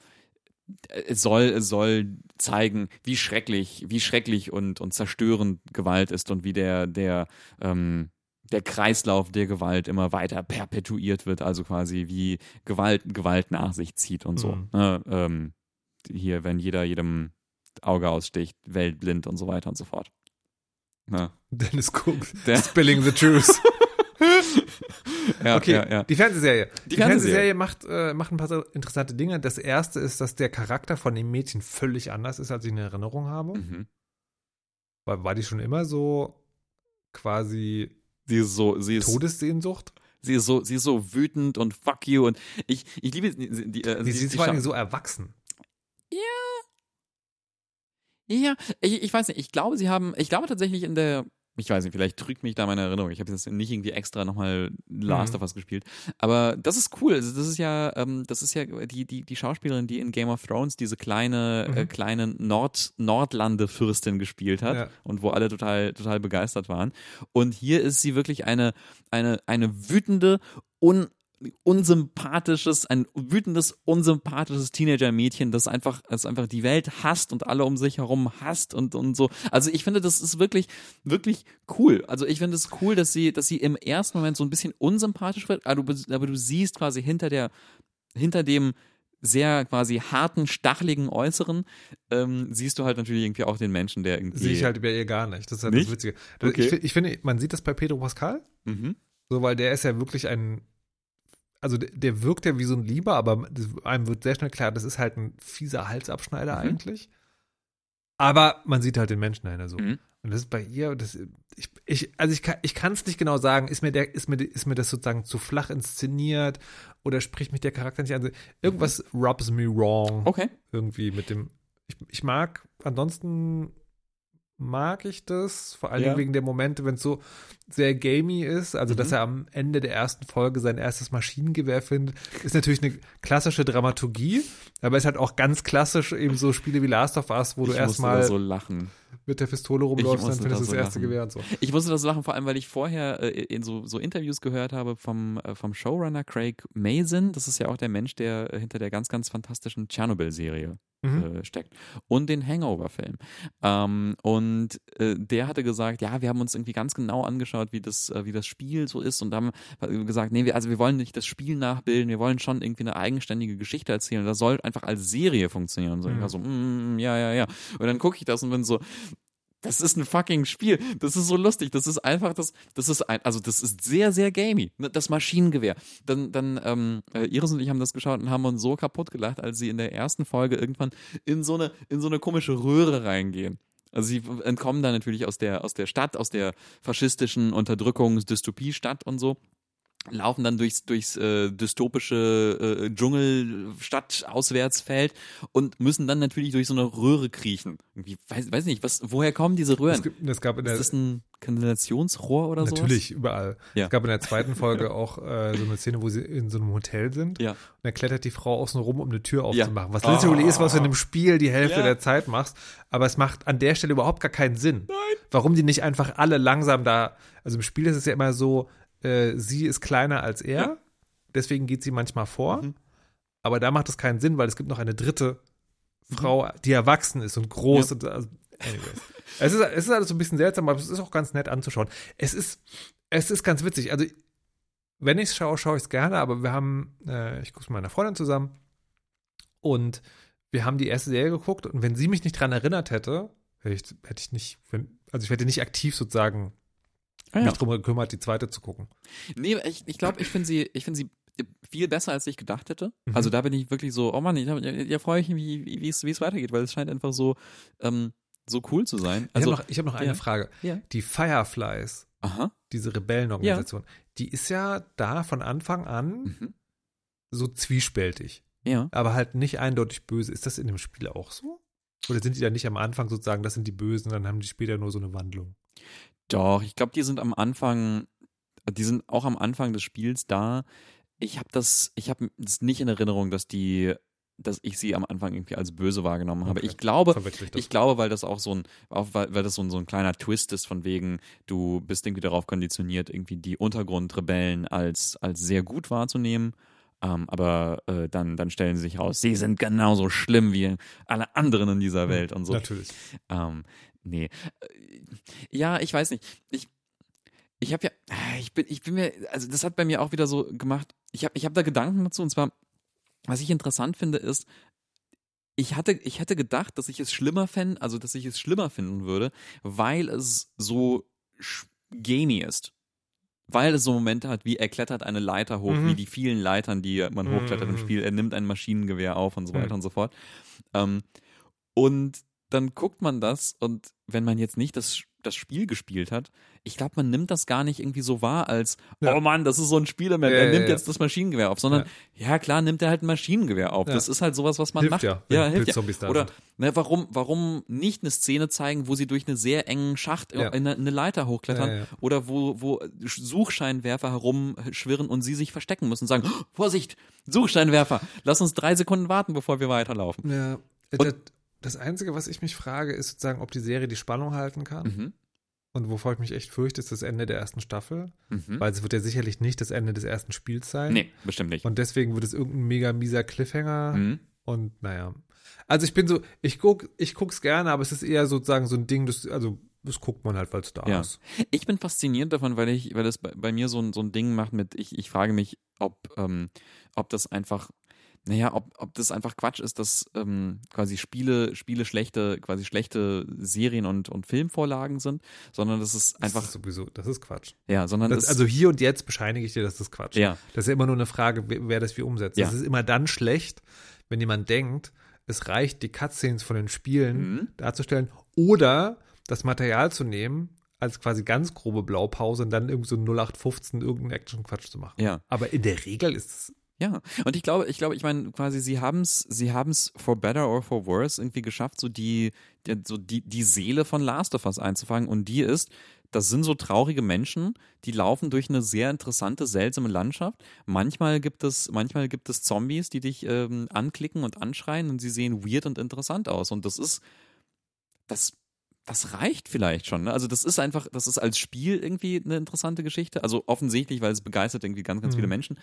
es soll, soll zeigen, wie schrecklich, wie schrecklich und, und zerstörend Gewalt ist und wie der, der, ähm, der Kreislauf der Gewalt immer weiter perpetuiert wird, also quasi wie Gewalt Gewalt nach sich zieht und so. Mhm. Ne? Ähm, hier, wenn jeder jedem Auge aussticht, weltblind und so weiter und so fort. Ne? Dennis Cook, Der- spilling the truth. Ja, Okay, ja, ja. die Fernsehserie. Die, Fernsehserie. Fernsehserie macht, äh, macht ein paar interessante Dinge. Das erste ist, dass der Charakter von dem Mädchen völlig anders ist, als ich in Erinnerung habe. Mhm. War, war die schon immer so quasi Sie ist so, sie ist, Todessehnsucht? sie ist so, sie ist so wütend und fuck you und ich, ich liebe die, die, äh, Die, sie ist vor allem so erwachsen. Ja, ich, ich weiß nicht, ich glaube, sie haben, ich glaube tatsächlich in der, ich weiß nicht, vielleicht trügt mich da meine Erinnerung. Ich habe jetzt nicht irgendwie extra nochmal Last Mhm. of Us gespielt. Aber das ist cool. Also das ist ja, ähm, das ist ja die, die, die Schauspielerin, die in Game of Thrones diese kleine, äh, Mhm. kleine Nord, Nordlande-Fürstin gespielt hat Ja. und wo alle total, total begeistert waren. Und hier ist sie wirklich eine, eine, eine wütende, un, unsympathisches, ein wütendes, unsympathisches Teenager-Mädchen, das einfach, das einfach die Welt hasst und alle um sich herum hasst und, und so. Also ich finde, das ist wirklich, wirklich cool. Also ich finde es cool, dass sie, dass sie im ersten Moment so ein bisschen unsympathisch wird, aber du, aber du siehst quasi hinter der, hinter dem sehr quasi harten, stacheligen Äußeren, ähm, siehst du halt natürlich irgendwie auch den Menschen, der irgendwie. Sehe ich halt bei ihr gar nicht. Das ist halt Nicht? das Witzige. Das, Okay. ich, ich finde, man sieht das bei Pedro Pascal, Mhm. so, weil der ist ja wirklich ein, also der, wirkt ja wie so ein Lieber, aber einem wird sehr schnell klar, das ist halt ein fieser Halsabschneider Mhm. eigentlich. Aber man sieht halt den Menschen dahinter so. Mhm. Und das ist bei ihr, das, ich, ich, also ich kann, ich kann es nicht genau sagen, ist mir der, ist mir, ist mir das sozusagen zu flach inszeniert oder spricht mich der Charakter nicht an? Irgendwas rubs me wrong Okay. irgendwie mit dem. Ich, ich mag, ansonsten mag ich das, vor allen Ja. Dingen wegen der Momente, wenn es so sehr gamey ist, also dass Mhm. er am Ende der ersten Folge sein erstes Maschinengewehr findet, ist natürlich eine klassische Dramaturgie, aber ist halt auch ganz klassisch eben so Spiele wie Last of Us, wo du ich da erstmal so lachen. mit der Pistole rumläufst, dann findest du das so erste lachen. Gewehr und so. Ich musste das lachen, vor allem, weil ich vorher äh, in so, so Interviews gehört habe vom, äh, vom Showrunner Craig Mazin. Das ist ja auch der Mensch, der äh, hinter der ganz, ganz fantastischen Tschernobyl-Serie Mhm. äh, steckt. Und den Hangover-Film. Ähm, und äh, der hatte gesagt, ja, wir haben uns irgendwie ganz genau angeschaut, wie das, äh, wie das Spiel so ist und haben gesagt, nee, wir, also wir wollen nicht das Spiel nachbilden, wir wollen schon irgendwie eine eigenständige Geschichte erzählen. Das soll einfach als Serie funktionieren. Und so, Mhm. so, mm, ja, ja, ja. Und dann gucke ich das und bin so, das ist ein fucking Spiel. Das ist so lustig. Das ist einfach das, das ist ein, also das ist sehr, sehr gamey. Ne, Das Maschinengewehr. Dann, dann, ähm, äh, Iris und ich haben das geschaut und haben uns so kaputt gelacht, als sie in der ersten Folge irgendwann in so eine, in so eine komische Röhre reingehen. Also sie entkommen dann natürlich aus der, aus der Stadt, aus der faschistischen Unterdrückungs-Dystopie-Stadt und so laufen dann durchs, durchs äh, dystopische äh, Dschungel-Stadt-Auswärtsfeld und müssen dann natürlich durch so eine Röhre kriechen. Irgendwie, weiß, weiß nicht, was, woher kommen diese Es, Röhren? gibt, es gab in der, Ist das ein Kanalisationsrohr oder so? Natürlich, überall. Ja. Es gab in der zweiten Folge auch äh, so eine Szene, wo sie in so einem Hotel sind. Ja. Und dann klettert die Frau außen rum, um eine Tür Ja. aufzumachen. Was literally ist, was du in einem Spiel die Hälfte Ja. der Zeit machst. Aber es macht an der Stelle überhaupt gar keinen Sinn. Nein. Warum die nicht einfach alle langsam da. Also im Spiel ist es ja immer so, äh, sie ist kleiner als er. Ja. Deswegen geht sie manchmal vor. Mhm. Aber da macht es keinen Sinn, weil es gibt noch eine dritte Mhm. Frau, die erwachsen ist und groß. Und, also, anyways. es, ist, es ist alles so ein bisschen seltsam, aber es ist auch ganz nett anzuschauen. Es ist, es ist ganz witzig. Also, wenn ich es schaue, schaue ich es gerne, aber wir haben, äh, ich gucke es mit meiner Freundin zusammen und wir haben die erste Serie geguckt und wenn sie mich nicht dran erinnert hätte, hätte ich, hätte ich nicht, wenn, also ich hätte nicht aktiv sozusagen Ah, ja. mich drum gekümmert, die zweite zu gucken. Nee, ich ich, glaube, ich finde sie, ich finde sie viel besser, als ich gedacht hätte. Mhm. Also da bin ich wirklich so, oh Mann, ja, ja, freue ich mich, wie, es wie es weitergeht, weil es scheint einfach so, ähm, so cool zu sein. Also, ich habe noch, ich hab noch eine ja. Frage. Ja. Die Fireflies, aha. diese Rebellenorganisation, die ist ja da von Anfang an Mhm. so zwiespältig, Ja. aber halt nicht eindeutig böse. Ist das in dem Spiel auch so? Oder sind die da nicht am Anfang sozusagen, das sind die Bösen, dann haben die später nur so eine Wandlung? Doch, ich glaube, die sind am Anfang, die sind auch am Anfang des Spiels da. Ich habe das, ich habe es nicht in Erinnerung, dass die, dass ich sie am Anfang irgendwie als böse wahrgenommen habe. Okay. Ich glaube, ich glaube, weil das auch so ein, auch weil, weil das so ein, so ein kleiner Twist ist von wegen, du bist irgendwie darauf konditioniert, irgendwie die Untergrundrebellen als, als sehr gut wahrzunehmen. Ähm, aber äh, dann, dann stellen sie sich raus, sie sind genauso schlimm wie alle anderen in dieser Welt und so. Natürlich. Ähm, nee. Äh, Ja, ich weiß nicht. Ich, ich habe ja, äh, ich bin, ich bin mir, also das hat bei mir auch wieder so gemacht. Ich habe, ich habe da Gedanken dazu und zwar, was ich interessant finde, ist, ich hatte, ich hätte gedacht, dass ich es schlimmer fände, also dass ich es schlimmer finden würde, weil es so gamey ist. Weil es so Momente hat, wie er klettert eine Leiter hoch, Mhm. wie die vielen Leitern, die man hochklettert im Mhm. Spiel. Er nimmt ein Maschinengewehr auf und so weiter Mhm. und so fort. Ähm, und dann guckt man das und wenn man jetzt nicht das, das Spiel gespielt hat, ich glaube, man nimmt das gar nicht irgendwie so wahr als, Ja. oh Mann, das ist so ein Spielerman, Ja, er nimmt ja. jetzt das Maschinengewehr auf, sondern ja. klar nimmt er halt ein Maschinengewehr auf. Das ist halt sowas, was man Hilft macht. ja, ja hilft ja. Oder ne, warum, warum nicht eine Szene zeigen, wo sie durch einen sehr engen Schacht in eine, eine Leiter hochklettern oder wo, wo Suchscheinwerfer herumschwirren und sie sich verstecken müssen und sagen, oh, Vorsicht, Suchscheinwerfer, lass uns drei Sekunden warten, bevor wir weiterlaufen. Ja, das, das Einzige, was ich mich frage, ist sozusagen, ob die Serie die Spannung halten kann. Mhm. und wovor ich mich echt fürchte, ist das Ende der ersten Staffel, Mhm. weil es wird ja sicherlich nicht das Ende des ersten Spiels sein. Nee, bestimmt nicht. Und deswegen wird es irgendein mega mieser Cliffhanger. Mhm. Und naja. Also ich bin so, ich guck, ich guck's gerne, aber es ist eher sozusagen so ein Ding, das, also das guckt man halt, weil es da Ja. ist. Ich bin fasziniert davon, weil ich, weil das bei, bei mir so ein, so ein Ding macht mit, ich, ich frage mich, ob, ähm, ob das einfach, naja, ob, ob das einfach Quatsch ist, dass ähm, quasi Spiele, Spiele schlechte, quasi schlechte Serien und, und Filmvorlagen sind, sondern das ist einfach, Das ist sowieso, das ist Quatsch. ja, sondern Das, das, also hier und jetzt bescheinige ich dir, das ist Quatsch. ja, Das ist ja immer nur eine Frage, wer, wer das wie umsetzt. Ja. Das ist immer dann schlecht, wenn jemand denkt, es reicht, die Cutscenes von den Spielen Mhm. darzustellen oder das Material zu nehmen als quasi ganz grobe Blaupause und dann irgendwie so 0815 irgendeinen Action-Quatsch zu machen. ja. Aber in der Regel ist es Ja, und ich glaube, ich glaube, ich meine, quasi, sie haben es, sie haben es for better or for worse irgendwie geschafft, so die, die, so die, die Seele von Last of Us einzufangen. Und die ist, das sind so traurige Menschen, die laufen durch eine sehr interessante, seltsame Landschaft. Manchmal gibt es, manchmal gibt es Zombies, die dich ähm, anklicken und anschreien und sie sehen weird und interessant aus. Und das ist, das, das reicht vielleicht schon. Ne? Also das ist einfach, das ist als Spiel irgendwie eine interessante Geschichte. Also offensichtlich, weil es begeistert irgendwie ganz, ganz viele Mhm. Menschen.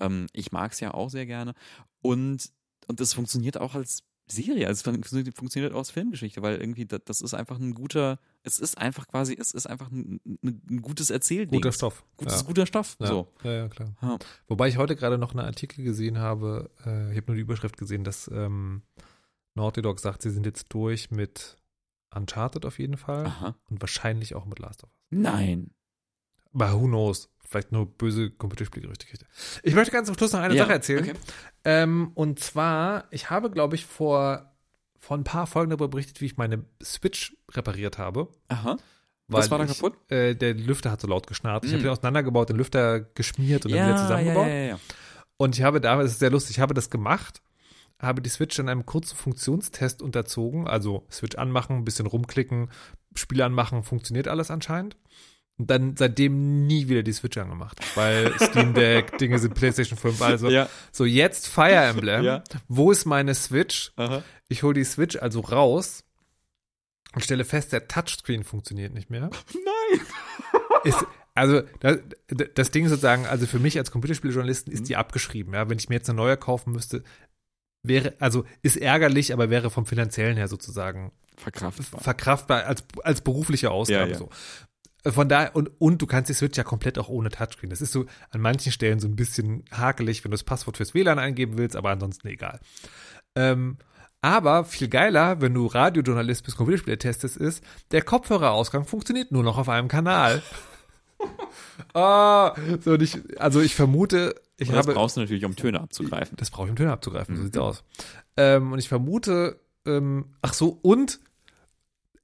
Ähm, ich mag es ja auch sehr gerne. Und, und das funktioniert auch als Serie, also es fun- funktioniert auch als Filmgeschichte, weil irgendwie das, das ist einfach ein guter, es ist einfach quasi, es ist einfach ein, ein, ein gutes Erzählding. guter Stoff. Gutes, ja. guter Stoff. Ja. So. Ja, ja, klar. Ja. Wobei ich heute gerade noch einen Artikel gesehen habe, äh, ich habe nur die Überschrift gesehen, dass ähm, Naughty Dog sagt, sie sind jetzt durch mit Uncharted auf jeden Fall Aha. und wahrscheinlich auch mit Last of Us. Nein. Aber who knows? Vielleicht nur böse Computerspielgerüchte. Ich möchte ganz zum Schluss noch eine Ja, Sache erzählen. okay. Ähm, und zwar, ich habe, glaube ich, vor, vor ein paar Folgen darüber berichtet, wie ich meine Switch repariert habe. Aha. Was war da ich, kaputt? Äh, der Lüfter hat so laut geschnarrt. Ich Mm. habe den auseinandergebaut, den Lüfter geschmiert und dann wieder ja, zusammengebaut. ja, ja, ja. Und ich habe da, das ist sehr lustig, ich habe das gemacht, habe die Switch dann einem kurzen Funktionstest unterzogen, also Switch anmachen, ein bisschen rumklicken, Spiele anmachen, funktioniert alles anscheinend. Und dann seitdem nie wieder die Switch angemacht, weil Steam Deck, Dinge sind PlayStation 5, also Ja. so jetzt Fire Emblem. Ja. Wo ist meine Switch? Aha. Ich hole die Switch also raus und stelle fest, der Touchscreen funktioniert nicht mehr. Nein. Ist, also das, das Ding sozusagen, also für mich als Computerspieljournalisten ist die abgeschrieben. Ja, wenn ich mir jetzt eine neue kaufen müsste, wäre also ist ärgerlich, aber wäre vom finanziellen her sozusagen Verkraftbar. verkraftbar als als berufliche Ausgabe Ja, ja. so. Von daher und und du kannst die Switch ja komplett auch ohne Touchscreen. Das ist so an manchen Stellen so ein bisschen hakelig, wenn du das Passwort fürs WLAN eingeben willst, aber ansonsten egal. Ähm, aber viel geiler, wenn du Radiojournalist bis Computerspieletestest ist, der Kopfhörerausgang funktioniert nur noch auf einem Kanal. Ah, so und ich, also ich vermute, ich Und das habe brauchst du natürlich, um Töne abzugreifen. das brauche ich, um Töne abzugreifen. So Mhm. sieht's aus. Ähm, und ich vermute, ähm, ach so, und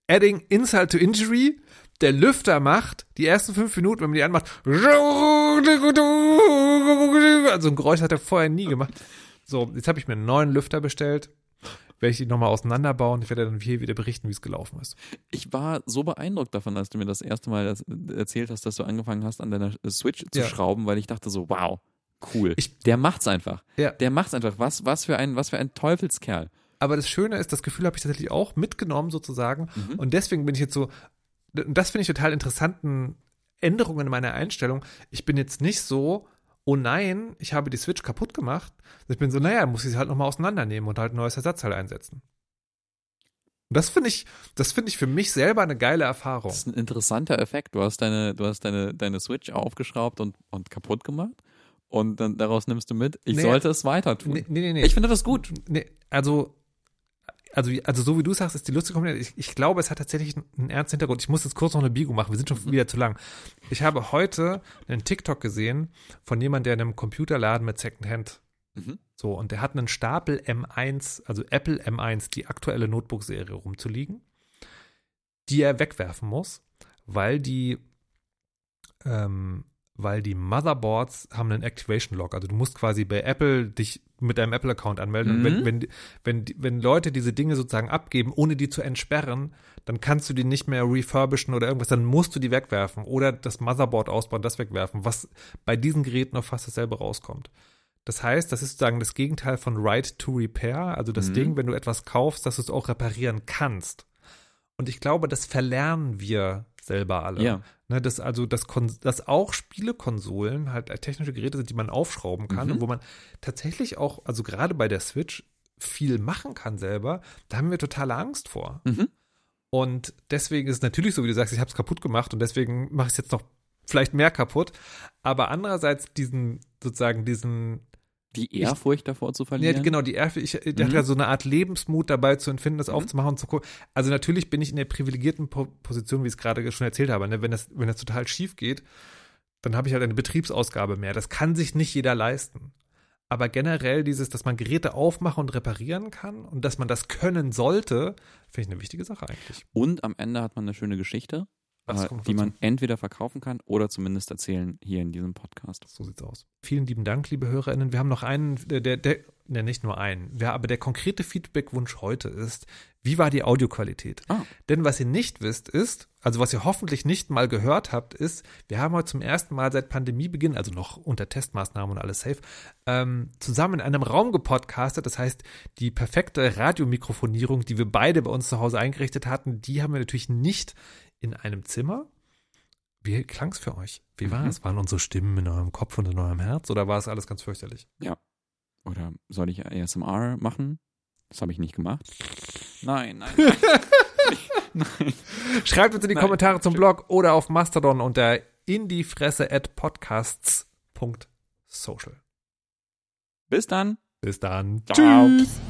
adding insult to injury, der Lüfter macht die ersten fünf Minuten, wenn man die anmacht, also ein Geräusch hat er vorher nie gemacht. So, jetzt habe ich mir einen neuen Lüfter bestellt. Werde ich die nochmal auseinanderbauen. Ich werde dann hier wieder berichten, wie es gelaufen ist. Ich war so beeindruckt davon, als du mir das erste Mal das erzählt hast, dass du angefangen hast, an deiner Switch zu Ja. schrauben, weil ich dachte so, wow, cool. Ich- der macht's einfach. Ja. Der macht's einfach. Was, was für ein, was für ein Teufelskerl. Aber das Schöne ist, das Gefühl habe ich tatsächlich auch mitgenommen sozusagen. Mhm. Und deswegen bin ich jetzt so, und das finde ich total interessanten Änderungen in meiner Einstellung. Ich bin jetzt nicht so, oh nein, ich habe die Switch kaputt gemacht. Ich bin so, naja, muss ich sie halt nochmal auseinandernehmen und halt ein neues Ersatzteil einsetzen. Und das finde ich, das finde ich für mich selber eine geile Erfahrung. Das ist ein interessanter Effekt. Du hast deine, du hast deine, deine Switch aufgeschraubt und, und kaputt gemacht. Und dann daraus nimmst du mit, ich Nee. sollte es weiter tun. Nee, nee, nee. Ich finde das gut. Nee, also, also, also so wie du sagst, ist die lustige Kombination. Ich, ich glaube, es hat tatsächlich einen, ernsten Hintergrund. Ich muss jetzt kurz noch eine Bigo machen. Wir sind schon wieder zu lang. Ich habe heute einen TikTok gesehen von jemandem, der in einem Computerladen mit Secondhand Mhm. so und der hat einen Stapel M1, also Apple M1, die aktuelle Notebook-Serie rumzuliegen, die er wegwerfen muss, weil die ähm, weil die Motherboards haben einen Activation Log. Also du musst quasi bei Apple dich mit deinem Apple-Account anmelden. Und Mhm. wenn, wenn, wenn, die- wenn Leute diese Dinge sozusagen abgeben, ohne die zu entsperren, dann kannst du die nicht mehr refurbischen oder irgendwas, dann musst du die wegwerfen oder das Motherboard ausbauen, das wegwerfen, was bei diesen Geräten auf fast dasselbe rauskommt. Das heißt, das ist sozusagen das Gegenteil von Right to Repair, also das Mhm. Ding, wenn du etwas kaufst, dass du es auch reparieren kannst. Und ich glaube, das verlernen wir selber alle. Ja. Ne, dass also Kon dass auch Spielekonsolen halt technische Geräte sind, die man aufschrauben kann Mhm. und wo man tatsächlich auch, also gerade bei der Switch, viel machen kann selber, da haben wir totale Angst vor. Mhm. Und deswegen ist es natürlich so, wie du sagst, ich habe es kaputt gemacht und deswegen mache ich es jetzt noch vielleicht mehr kaputt. Aber andererseits diesen, sozusagen diesen, Die Ehrfurcht davor zu ja, verlieren. genau, die Erf ich, ich Mhm. hatte ja so eine Art Lebensmut dabei zu empfinden, das Mhm. aufzumachen und zu gucken. Also natürlich bin ich in der privilegierten po Position, wie ich es gerade schon erzählt habe. Ne? Wenn, das, wenn das total schief geht, dann habe ich halt eine Betriebsausgabe mehr. Das kann sich nicht jeder leisten. Aber generell dieses, dass man Geräte aufmachen und reparieren kann und dass man das können sollte, finde ich eine wichtige Sache eigentlich. Und am Ende hat man eine schöne Geschichte, die man entweder verkaufen kann oder zumindest erzählen hier in diesem Podcast. So sieht's aus. Vielen lieben Dank, liebe HörerInnen. Wir haben noch einen, der, der, der ne, nicht nur einen, ja, aber der konkrete Feedbackwunsch heute ist, wie war die Audioqualität? Ah. Denn was ihr nicht wisst ist, also was ihr hoffentlich nicht mal gehört habt, ist, wir haben heute zum ersten Mal seit Pandemiebeginn, also noch unter Testmaßnahmen und alles safe, ähm, zusammen in einem Raum gepodcastet. Das heißt, die perfekte Radiomikrofonierung, die wir beide bei uns zu Hause eingerichtet hatten, die haben wir natürlich nicht in einem Zimmer. Wie klang's für euch? Wie war Mhm. es? Waren unsere Stimmen in eurem Kopf und in eurem Herz oder war es alles ganz fürchterlich? Oder soll ich ASMR machen? Das habe ich nicht gemacht. Nein, nein, nein. nein. Schreibt uns in die Nein, Kommentare zum. Blog oder auf Mastodon unter indiefresse at podcasts.social. Bis dann. Bis dann. Ciao. Tschüss.